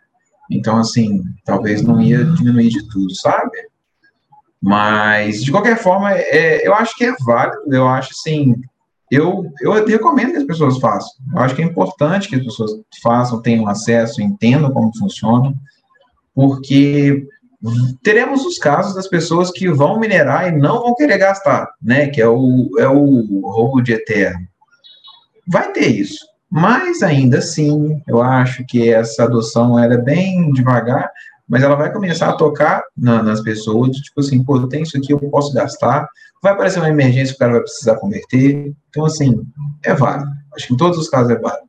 Então, assim, talvez não ia diminuir de tudo, sabe? Mas, de qualquer forma, é, eu acho que é válido, eu acho, assim, eu, eu recomendo que as pessoas façam. Eu acho que é importante que as pessoas façam, tenham acesso, entendam como funciona, porque teremos os casos das pessoas que vão minerar e não vão querer gastar, né? Que é o, é o roubo de eterno. Vai ter isso. Mas ainda assim, eu acho que essa adoção ela é bem devagar, mas ela vai começar a tocar na, nas pessoas, tipo assim, pô, tem isso aqui, eu posso gastar, vai aparecer uma emergência, o cara vai precisar converter. Então, assim, é válido. Acho que em todos os casos é válido.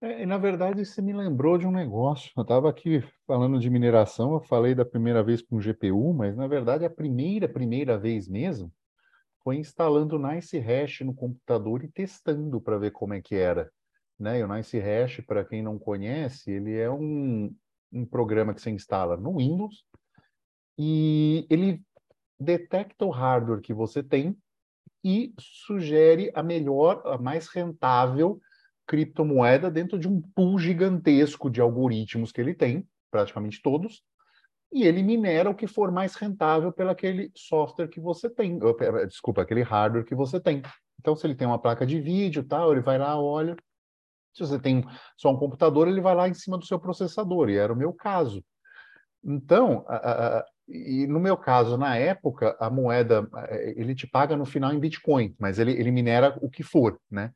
É, na verdade, você me lembrou de um negócio. Eu estava aqui falando de mineração, eu falei da primeira vez com GPU, mas na verdade a primeira, primeira vez mesmo foi instalando Nice Hash no computador e testando para ver como é que era. Né? E o Nice Hash, para quem não conhece, ele é um, um programa que você instala no Windows e ele detecta o hardware que você tem e sugere a melhor, a mais rentável criptomoeda dentro de um pool gigantesco de algoritmos que ele tem, praticamente todos, e ele minera o que for mais rentável pelo aquele software que você tem, desculpa, aquele hardware que você tem. Então, se ele tem uma placa de vídeo, tal, ele vai lá, olha. Se você tem só um computador, ele vai lá em cima do seu processador, e era o meu caso. Então, a, a, e no meu caso, na época, a moeda, ele te paga no final em Bitcoin, mas ele, ele minera o que for, né?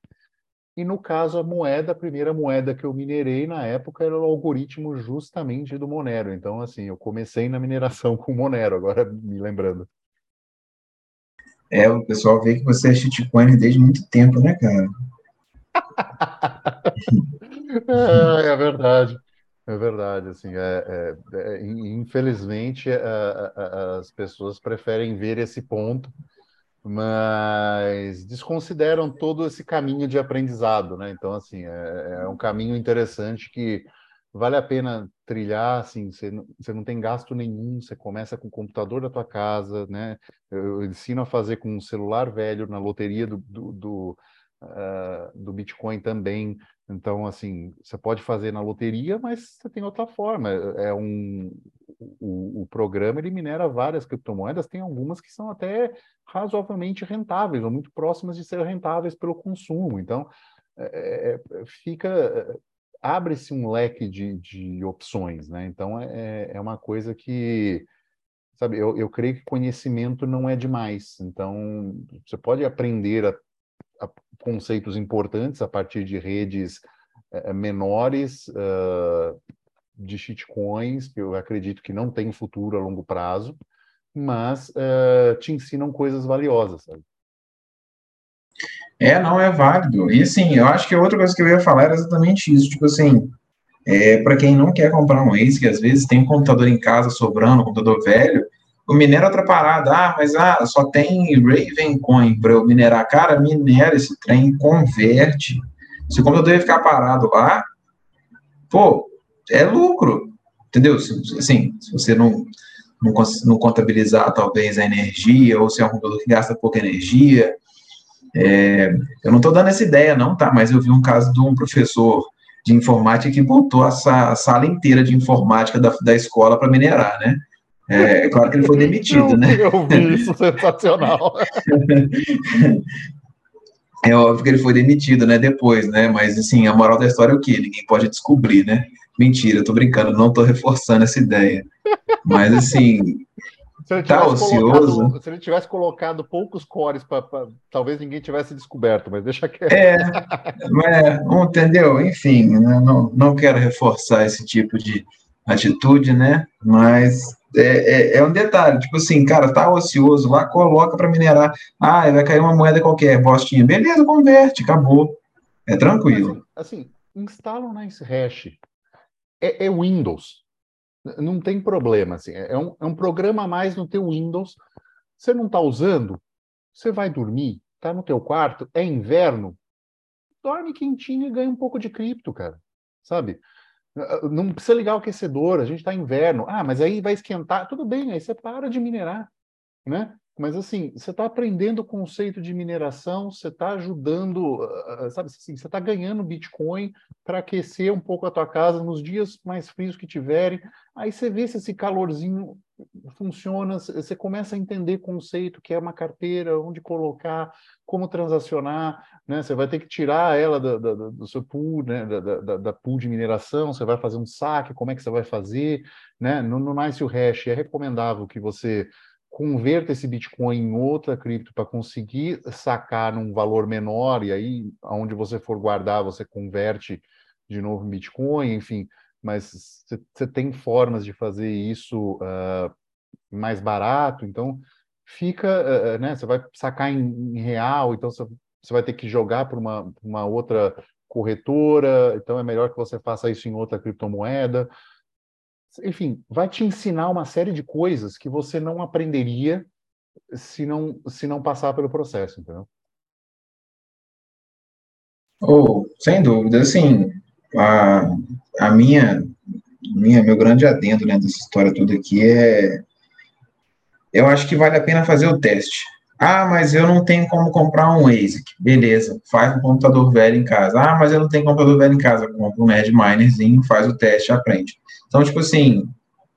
E no caso, a moeda, a primeira moeda que eu minerei na época era o algoritmo justamente do Monero. Então, assim, eu comecei na mineração com o Monero, agora me lembrando. É, o pessoal vê que você é shitcoin desde muito tempo, né, cara? é, é, verdade. É verdade, assim, é, é, é infelizmente é, as pessoas preferem ver esse ponto mas desconsideram todo esse caminho de aprendizado, né? Então, assim, é, é um caminho interessante que vale a pena trilhar, assim, você não, tem gasto nenhum, você começa com o computador da tua casa, né? Eu, eu ensino a fazer com um celular velho na loteria do, do, uh, do Bitcoin também. Então, assim, você pode fazer na loteria, mas você tem outra forma. É um o, o programa ele minera várias criptomoedas, tem algumas que são até razoavelmente rentáveis, ou muito próximas de ser rentáveis pelo consumo. Então, é, é fica abre-se um leque de, de opções, né? Então é, é uma coisa que, sabe, eu, eu creio que conhecimento não é demais. Então você pode aprender a conceitos importantes a partir de redes é, menores uh, de shitcoins, que eu acredito que não tem futuro a longo prazo, mas uh, te ensinam coisas valiosas, sabe? É, não é válido. E assim, eu acho que outra coisa que eu ia falar era exatamente isso. Tipo assim, é, para quem não quer comprar um Ace, que às vezes tem um computador em casa sobrando, um computador velho, o minera outra parada. Ah, mas ah, só tem Ravencoin para eu minerar. Cara, minera esse trem, converte. Se o computador ia ficar parado lá, pô, é lucro. Entendeu? Assim, se você não, não, não contabilizar talvez a energia, ou se é um computador que gasta pouca energia, é, eu não estou dando essa ideia, não, tá? Mas eu vi um caso de um professor de informática que botou a, a sala inteira de informática da, da escola para minerar, né? É, é, claro que ele foi demitido, eu, né? Eu vi isso, sensacional. é óbvio que ele foi demitido, né? Depois, né? Mas, assim, a moral da história é o quê? Ninguém pode descobrir, né? Mentira, eu tô brincando, não tô reforçando essa ideia. Mas, assim, se ele, tá ocioso. se ele tivesse colocado poucos cores, pra, pra, talvez ninguém tivesse descoberto, mas deixa que. É, é entendeu? Enfim, né, não, não quero reforçar esse tipo de atitude, né? Mas é, é, é, um detalhe, tipo assim, cara, tá ocioso lá, coloca para minerar. Ah, vai cair uma moeda qualquer, bostinha. Beleza, converte, acabou. É tranquilo. Assim, instala um Nice Hash. É, é Windows não tem problema. Assim, é, um, é um programa a mais no teu Windows. Você não está usando, você vai dormir, está no teu quarto, é inverno, dorme quentinho e ganha um pouco de cripto, cara. Sabe? Não precisa ligar o aquecedor, a gente está inverno. Ah, mas aí vai esquentar. Tudo bem, aí você para de minerar, né? Mas assim, você está aprendendo o conceito de mineração, você está ajudando, ah, ah, sabe assim, você está ganhando Bitcoin para aquecer um pouco a tua casa nos dias mais frios que tiverem. Aí você vê se esse calorzinho funciona, você começa a entender conceito que é uma carteira, onde colocar, como transacionar, né? Você vai ter que tirar ela do, do, do seu pool, né? Da, da, da, pool de mineração, você vai fazer um saque, como é que você vai fazer, né? No, no Nice Hash é recomendável que você converta esse Bitcoin em outra cripto para conseguir sacar num valor menor, e aí, aonde você for guardar, você converte de novo em Bitcoin, enfim, mas você tem formas de fazer isso uh, mais barato, então fica, uh, né, você vai sacar em, em real, então você vai ter que jogar para uma, uma outra corretora, então é melhor que você faça isso em outra criptomoeda, enfim, vai te ensinar uma série de coisas que você não aprenderia se não, se não passar pelo processo, entendeu? Oh, sem dúvida, assim, a, a minha, minha, meu grande adendo né, dessa história toda aqui é, eu acho que vale a pena fazer o teste. Ah, mas eu não tenho como comprar um ASIC. Beleza, faz um computador velho em casa. Ah, mas eu não tenho computador velho em casa. Compra um Nerd Minerzinho, faz o teste, aprende. Então, tipo assim,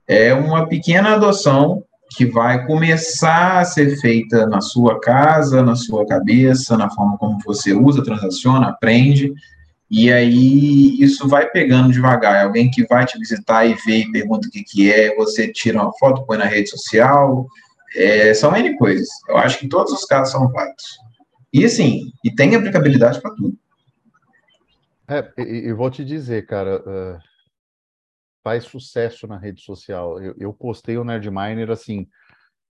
é uma pequena adoção que vai começar a ser feita na sua casa, na sua cabeça, na forma como você usa, transaciona, aprende, e aí isso vai pegando devagar. É alguém que vai te visitar e vê e pergunta o que, que é, você tira uma foto, põe na rede social, é, são N coisas. Eu acho que todos os casos são válidos. E assim, e tem aplicabilidade para tudo. É, e, vou te dizer, cara, uh, faz sucesso na rede social. Eu, eu postei o Nerdminer assim,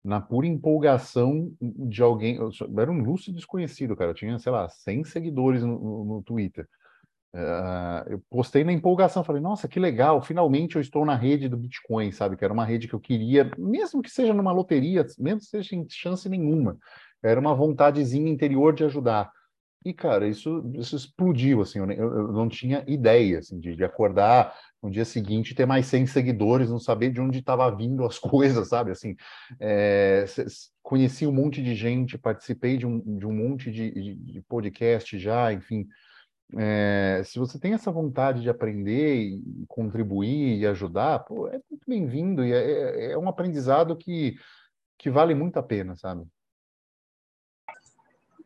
na pura empolgação de alguém. Eu era um lúcido desconhecido, cara. Eu tinha, sei lá, 100 seguidores no, no, no Twitter. Uh, eu postei na empolgação, falei, nossa, que legal, finalmente eu estou na rede do Bitcoin, sabe? Que era uma rede que eu queria, mesmo que seja numa loteria, mesmo que seja sem chance nenhuma. Era uma vontadezinha interior de ajudar. E, cara, isso, isso explodiu, assim, eu, eu não tinha ideia, assim, de, de, acordar no dia seguinte ter mais 100 seguidores, não saber de onde estava vindo as coisas, sabe, assim, é, conheci um monte de gente, participei de um, de um monte de, de, de podcast já, enfim, é, se você tem essa vontade de aprender e contribuir e ajudar, pô, é muito bem-vindo e é, é, é um aprendizado que, que vale muito a pena, sabe?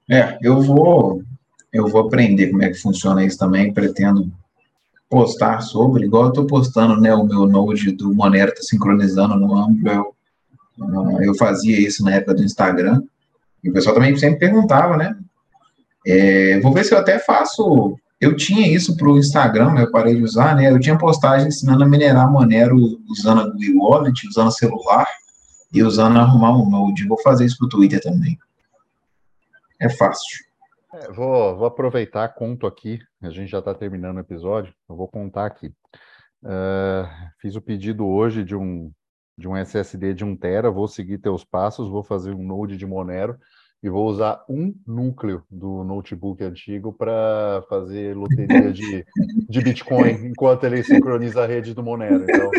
É, eu vou, eu vou aprender como é que funciona isso também, pretendo postar sobre, igual eu estou postando, né, o meu Node do Monero está sincronizando no Amplo, eu, eu fazia isso na época do Instagram, e o pessoal também sempre perguntava, né, é, vou ver se eu até faço, eu tinha isso para o Instagram, né, eu parei de usar, né, eu tinha postagem ensinando a minerar Monero usando a Google Wallet, usando celular, e usando arrumar um Node, vou fazer isso para o Twitter também é fácil. É, vou, vou, aproveitar, conto aqui, a gente já está terminando o episódio, eu vou contar aqui. Uh, fiz o pedido hoje de um, de um SSD de 1 tera, vou seguir teus passos, vou fazer um Node de Monero e vou usar um núcleo do notebook antigo para fazer loteria de, de Bitcoin enquanto ele sincroniza a rede do Monero. Então,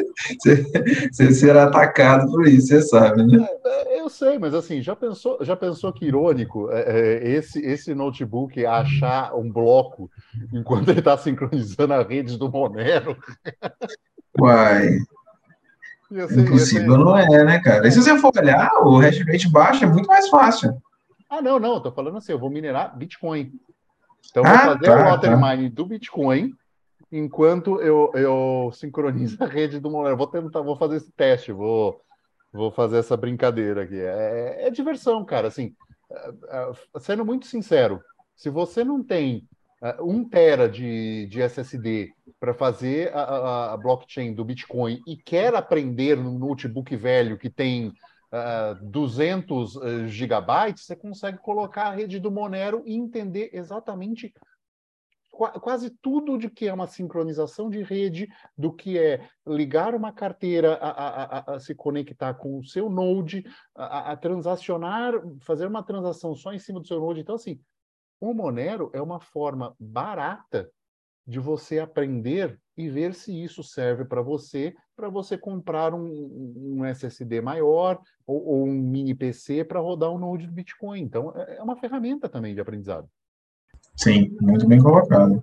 você será atacado por isso, você sabe, né? É, é, eu sei, mas assim, já pensou, já pensou que irônico é, é, esse, esse notebook achar um bloco enquanto ele está sincronizando a rede do Monero? Uai. Ser, Impossível não é, né, cara? E se você for olhar, o hash rate baixo é muito mais fácil. Ah, não, não, tô falando assim, eu vou minerar Bitcoin. Então, eu vou ah, fazer tá, o watermine tá. do Bitcoin enquanto eu, eu sincronizo a rede do Monero. Vou tentar, vou fazer esse teste, vou, vou fazer essa brincadeira aqui. É, é diversão, cara. Assim, é, é, sendo muito sincero, se você não tem uh, um tera de, de SSD para fazer a, a, a, blockchain do Bitcoin e quer aprender no notebook velho que tem uh, 200 uh, gigabytes, você consegue colocar a rede do Monero e entender exatamente quase tudo de que é uma sincronização de rede, do que é ligar uma carteira a, a, a, a se conectar com o seu Node, a, transacionar, fazer uma transação só em cima do seu Node. Então, assim, o Monero é uma forma barata de você aprender e ver se isso serve para você, para você comprar um, um, SSD maior ou, ou um mini PC para rodar um Node do Bitcoin. Então, é, é uma ferramenta também de aprendizado. Sim, muito bem colocado.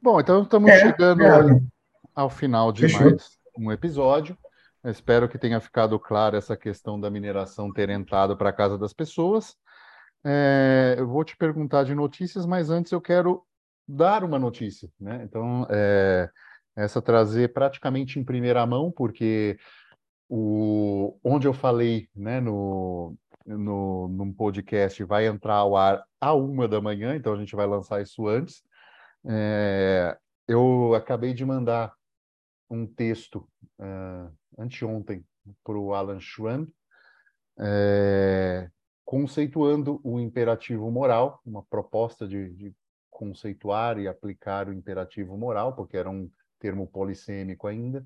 Bom, então estamos é, chegando é. ao final de Fechou. mais um episódio. Eu espero que tenha ficado claro essa questão da mineração ter entrado para a casa das pessoas. É, eu vou te perguntar de notícias, mas antes eu quero dar uma notícia. Né? Então, é, essa trazer praticamente em primeira mão, porque o, onde eu falei né, no, no, num podcast vai entrar ao ar a uma da manhã, então a gente vai lançar isso antes. É, eu acabei de mandar um texto uh, anteontem para o Alan Schwann, é, conceituando o imperativo moral, uma proposta de, de, conceituar e aplicar o imperativo moral, porque era um termo polissêmico ainda.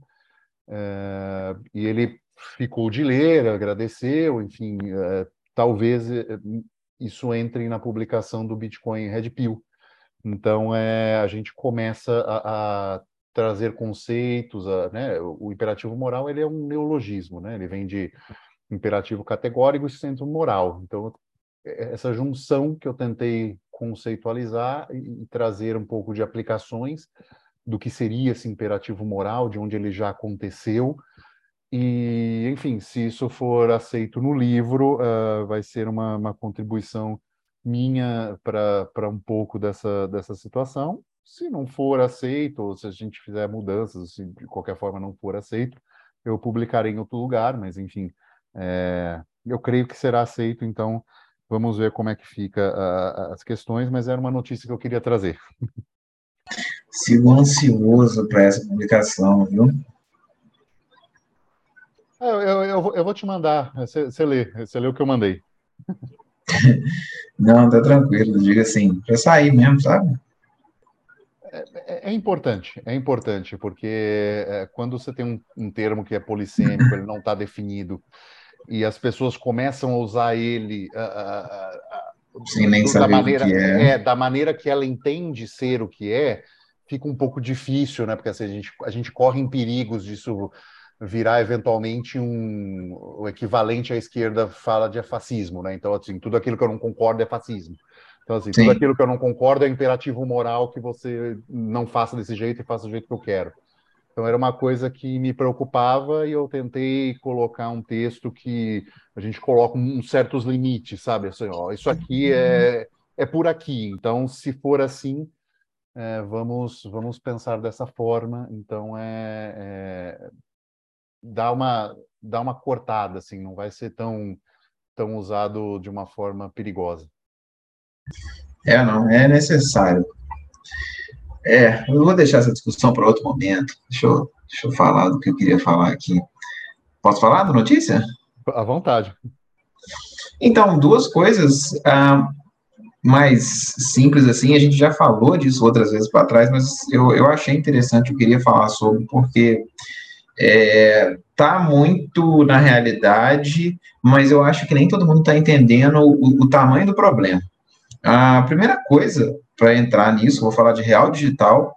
É, e ele ficou de ler, agradeceu, enfim, é, talvez é, isso entre na publicação do Bitcoin Red Pill. Então, é, a gente começa a, a trazer conceitos, a, né? o imperativo moral ele é um neologismo, né? ele vem de imperativo categórico e centro moral. Então, é, essa junção que eu tentei conceitualizar e, trazer um pouco de aplicações do que seria esse imperativo moral, de onde ele já aconteceu, e, enfim, se isso for aceito no livro, uh, vai ser uma, uma contribuição minha para um pouco dessa, dessa situação. Se não for aceito, ou se a gente fizer mudanças, se de qualquer forma não for aceito, eu publicarei em outro lugar, mas, enfim, é, eu creio que será aceito, então vamos ver como é que fica as questões, mas era uma notícia que eu queria trazer. Sigo ansioso para essa publicação, viu? É, eu, eu, eu, eu, vou te mandar, você, você lê, você lê o que eu mandei. Não, tá tranquilo, diga assim, para sair mesmo, sabe? É, é, é, importante, é importante, porque é, quando você tem um, um, termo que é polissêmico, ele não está definido, e as pessoas começam a usar ele, a, a, a, Sem nem saber da maneira, é. é. Da maneira que ela entende ser o que é, fica um pouco difícil, né? Porque assim, a, gente, a gente corre em perigos disso virar eventualmente um o equivalente à esquerda fala de fascismo, né? Então, assim, tudo aquilo que eu não concordo é fascismo. Então, assim, Sim. tudo aquilo que eu não concordo é imperativo moral que você não faça desse jeito e faça do jeito que eu quero. Então, era uma coisa que me preocupava e eu tentei colocar um texto que a gente coloca uns certos limites, sabe? Assim, ó, isso aqui é, é por aqui. Então, se for assim, é, vamos, vamos pensar dessa forma. Então, é, é dá uma dá uma cortada assim, não vai ser tão tão usado de uma forma perigosa. É, não, é necessário. É, eu vou deixar essa discussão para outro momento. Deixa eu, deixa eu falar do que eu queria falar aqui. Posso falar da notícia? À vontade. Então, duas coisas ah, mais simples assim, a gente já falou disso outras vezes para trás, mas eu, eu achei interessante, eu queria falar sobre, porque é, tá muito na realidade, mas eu acho que nem todo mundo está entendendo o, o, tamanho do problema. A primeira coisa para entrar nisso, vou falar de real digital,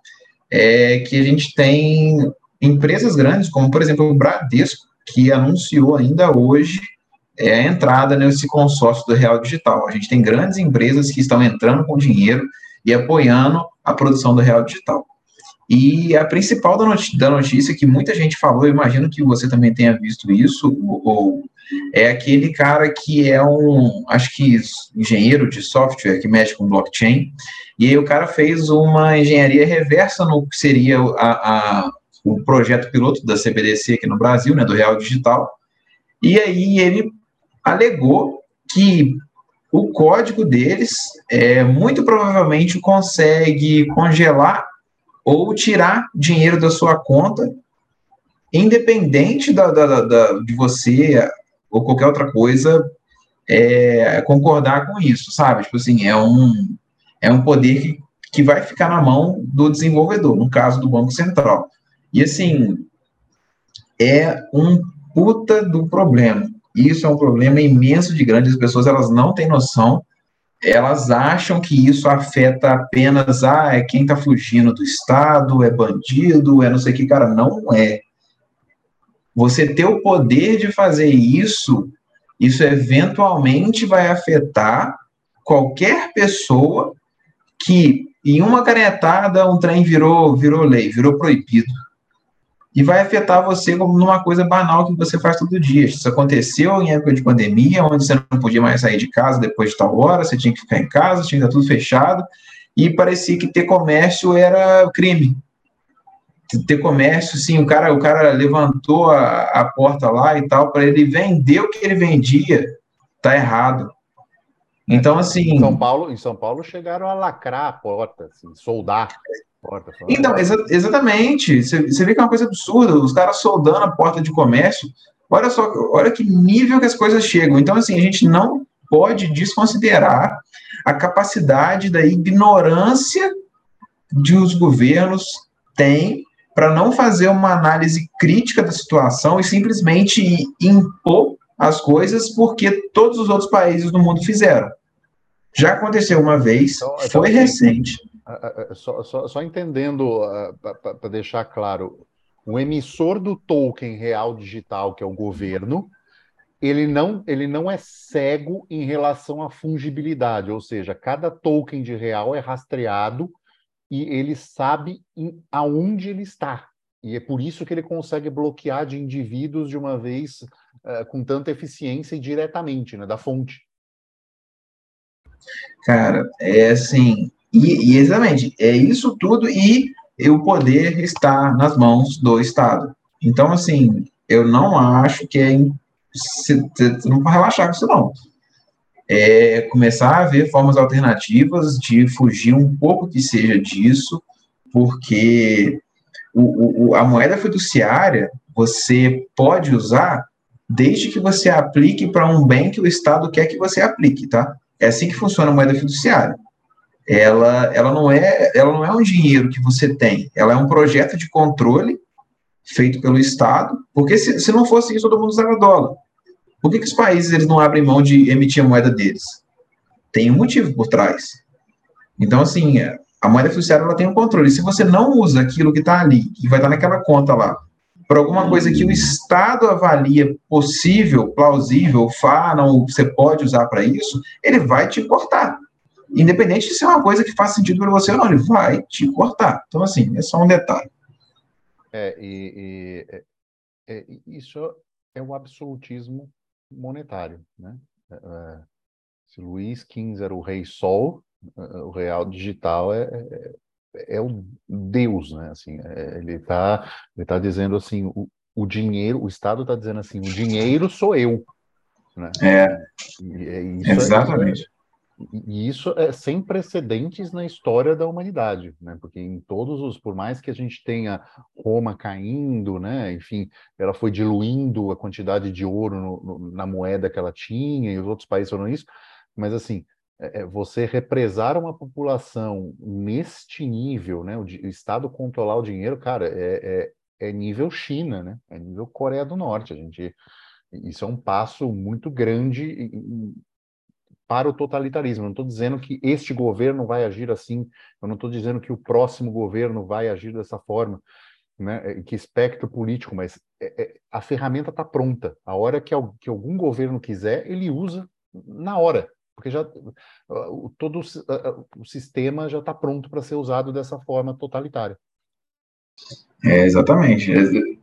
é que a gente tem empresas grandes, como por exemplo o Bradesco, que anunciou ainda hoje é, a entrada nesse consórcio do real digital. A gente tem grandes empresas que estão entrando com dinheiro e apoiando a produção do real digital. E a principal da notícia, da notícia, que muita gente falou, eu imagino que você também tenha visto isso, ou, é aquele cara que é um, acho que engenheiro de software que mexe com blockchain, e aí o cara fez uma engenharia reversa no que seria a, a, o projeto piloto da CBDC aqui no Brasil, né, do Real Digital, e aí ele alegou que o código deles é, muito provavelmente consegue congelar ou tirar dinheiro da sua conta, independente da, da, da de você ou qualquer outra coisa é, concordar com isso, sabe? Tipo assim, é um, é um poder que, que vai ficar na mão do desenvolvedor, no caso do Banco Central. E assim, é um puta do problema. Isso é um problema imenso de grande, as pessoas elas não têm noção elas acham que isso afeta apenas, ah, é quem está fugindo do Estado, é bandido, é não sei o que, cara, não é. Você ter o poder de fazer isso, isso eventualmente vai afetar qualquer pessoa que em uma canetada um trem virou, virou lei, virou proibido e vai afetar você como numa coisa banal que você faz todo dia. Isso aconteceu em época de pandemia, onde você não podia mais sair de casa depois de tal hora, você tinha que ficar em casa, tinha que estar tudo fechado, e parecia que ter comércio era crime. Ter comércio, sim, o cara, o cara levantou a, a porta lá e tal, para ele vender o que ele vendia, tá errado. Então, assim. Em São Paulo, em São Paulo chegaram a lacrar a porta, assim, soldar. Porta, então, exa exatamente. Você vê que é uma coisa absurda, os caras soldando a porta de comércio. Olha só, olha que nível que as coisas chegam. Então, assim, a gente não pode desconsiderar a capacidade da ignorância de os governos têm para não fazer uma análise crítica da situação e simplesmente impor as coisas porque todos os outros países do mundo fizeram. Já aconteceu uma vez, então, então foi assim, recente. Só, só, só entendendo, para deixar claro, o emissor do token real digital, que é o governo, ele não, ele não é cego em relação à fungibilidade, ou seja, cada token de real é rastreado e ele sabe em, aonde ele está. E é por isso que ele consegue bloquear de indivíduos de uma vez uh, com tanta eficiência e diretamente, né, da fonte. Cara, é assim, e, e, exatamente, é isso tudo e o poder está nas mãos do Estado. Então, assim, eu não acho que é. Você não pode relaxar com isso, não. É começar a ver formas alternativas de fugir um pouco que seja disso, porque o, o, a moeda fiduciária você pode usar desde que você aplique para um bem que o Estado quer que você aplique, tá? É assim que funciona a moeda fiduciária ela, ela, não é, ela não é um dinheiro que você tem, ela é um projeto de controle feito pelo Estado, porque se, se não fosse isso, todo mundo usava dólar. Por que, que os países eles não abrem mão de emitir a moeda deles? tem um motivo por trás. Então, assim, a moeda fiduciária ela tem um controle. Se você não usa aquilo que está ali, que vai estar naquela conta lá, por alguma coisa que o Estado avalia possível, plausível, fá, não, você pode usar para isso, ele vai te cortar. Independente de ser uma coisa que faz sentido para você ou não, ele vai te cortar. Então, assim, é só um detalhe. É, e, e é, é, isso é o absolutismo monetário, né? É, é se Luiz XV era o rei sol, é, o real digital é, é, é o Deus, né? Assim, ele está ele tá dizendo assim, o, o dinheiro, o Estado está dizendo assim, o dinheiro sou eu. Né? É, exatamente. E isso é sem precedentes na história da humanidade, né? Porque em todos os, por mais que a gente tenha Roma caindo, né? Enfim, ela foi diluindo a quantidade de ouro no, no, na moeda que ela tinha e os outros países foram isso, mas assim, é, é você represar uma população neste nível, né? O, o, Estado controlar o dinheiro, cara, é, é, é nível China, né? É nível Coreia do Norte. A gente isso é um passo muito grande para o totalitarismo. Não estou dizendo que este governo vai agir assim, eu não estou dizendo que o próximo governo vai agir dessa forma, né? É, que espectro político, mas é, é, a ferramenta está pronta. A hora que, que, algum governo quiser, ele usa na hora, porque já todo o sistema já está pronto para ser usado dessa forma totalitária. É, exatamente.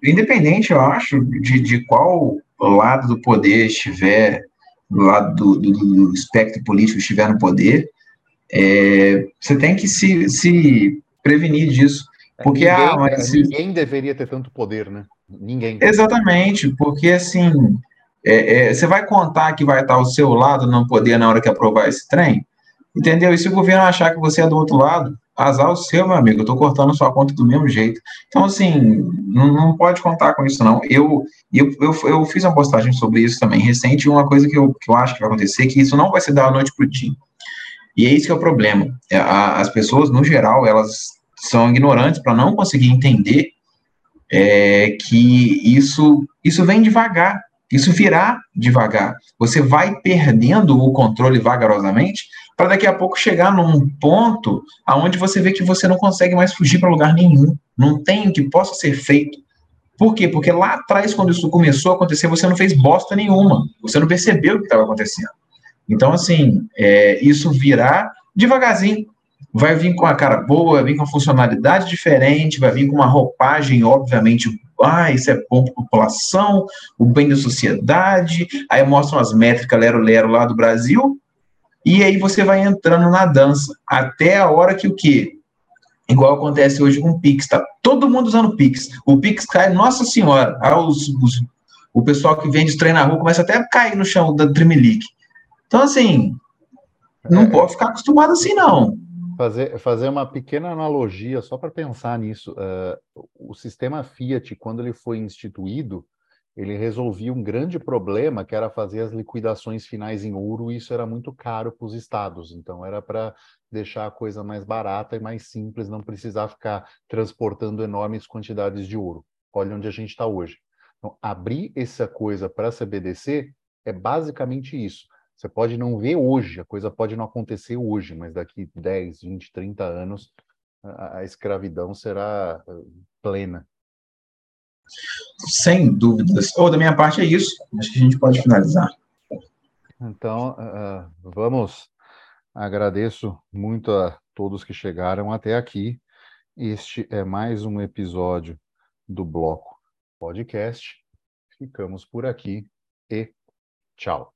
Independente, eu acho, de, de qual lado do poder estiver do lado do, do, do espectro político estiver no poder, é, você tem que se, se prevenir disso. É, porque, ninguém, ah, mas, ninguém deveria ter tanto poder, né? Ninguém. Exatamente, porque assim, é, é, você vai contar que vai estar ao seu lado no poder na hora que aprovar esse trem? Entendeu? E se o governo achar que você é do outro lado, azar o seu, meu amigo, eu estou cortando sua conta do mesmo jeito. Então, assim, não, pode contar com isso, não. Eu, eu, eu, eu, fiz uma postagem sobre isso também recente, uma coisa que eu, que eu acho que vai acontecer, que isso não vai se dar da noite para o dia. E é isso que é o problema. É, as pessoas, no geral, elas são ignorantes para não conseguir entender é, que isso, isso vem devagar, isso virá devagar. Você vai perdendo o controle vagarosamente para daqui a pouco chegar num ponto aonde você vê que você não consegue mais fugir para lugar nenhum, não tem o que possa ser feito. Por quê? Porque lá atrás, quando isso começou a acontecer, você não fez bosta nenhuma, você não percebeu o que estava acontecendo. Então, assim, é, isso virá devagarzinho. Vai vir com a cara boa, vai vir com uma funcionalidade diferente, vai vir com uma roupagem, obviamente, ah, isso é bom para a população, o bem da sociedade, aí mostram as métricas lero-lero lá do Brasil, e aí você vai entrando na dança, até a hora que o quê? Igual acontece hoje com o Pix, tá todo mundo usando o Pix. O Pix cai, nossa senhora, ah, os, o pessoal que vende trem na rua começa até a cair no chão da Trimelique. Então, assim, não é, pode ficar acostumado assim, não. Fazer, fazer uma pequena analogia, só para pensar nisso. Uh, o sistema Fiat, quando ele foi instituído, ele resolvia um grande problema que era fazer as liquidações finais em ouro, e isso era muito caro para os estados. Então, era para deixar a coisa mais barata e mais simples, não precisar ficar transportando enormes quantidades de ouro. Olha onde a gente está hoje. Então, abrir essa coisa para a CBDC é basicamente isso. Você pode não ver hoje, a coisa pode não acontecer hoje, mas daqui 10, 20, 30 anos, a, escravidão será eh, plena. Sem dúvidas. Ou da minha parte é isso. Acho que a gente pode finalizar. Então, uh, vamos. Agradeço muito a todos que chegaram até aqui. Este é mais um episódio do Bloco Podcast. Ficamos por aqui e tchau.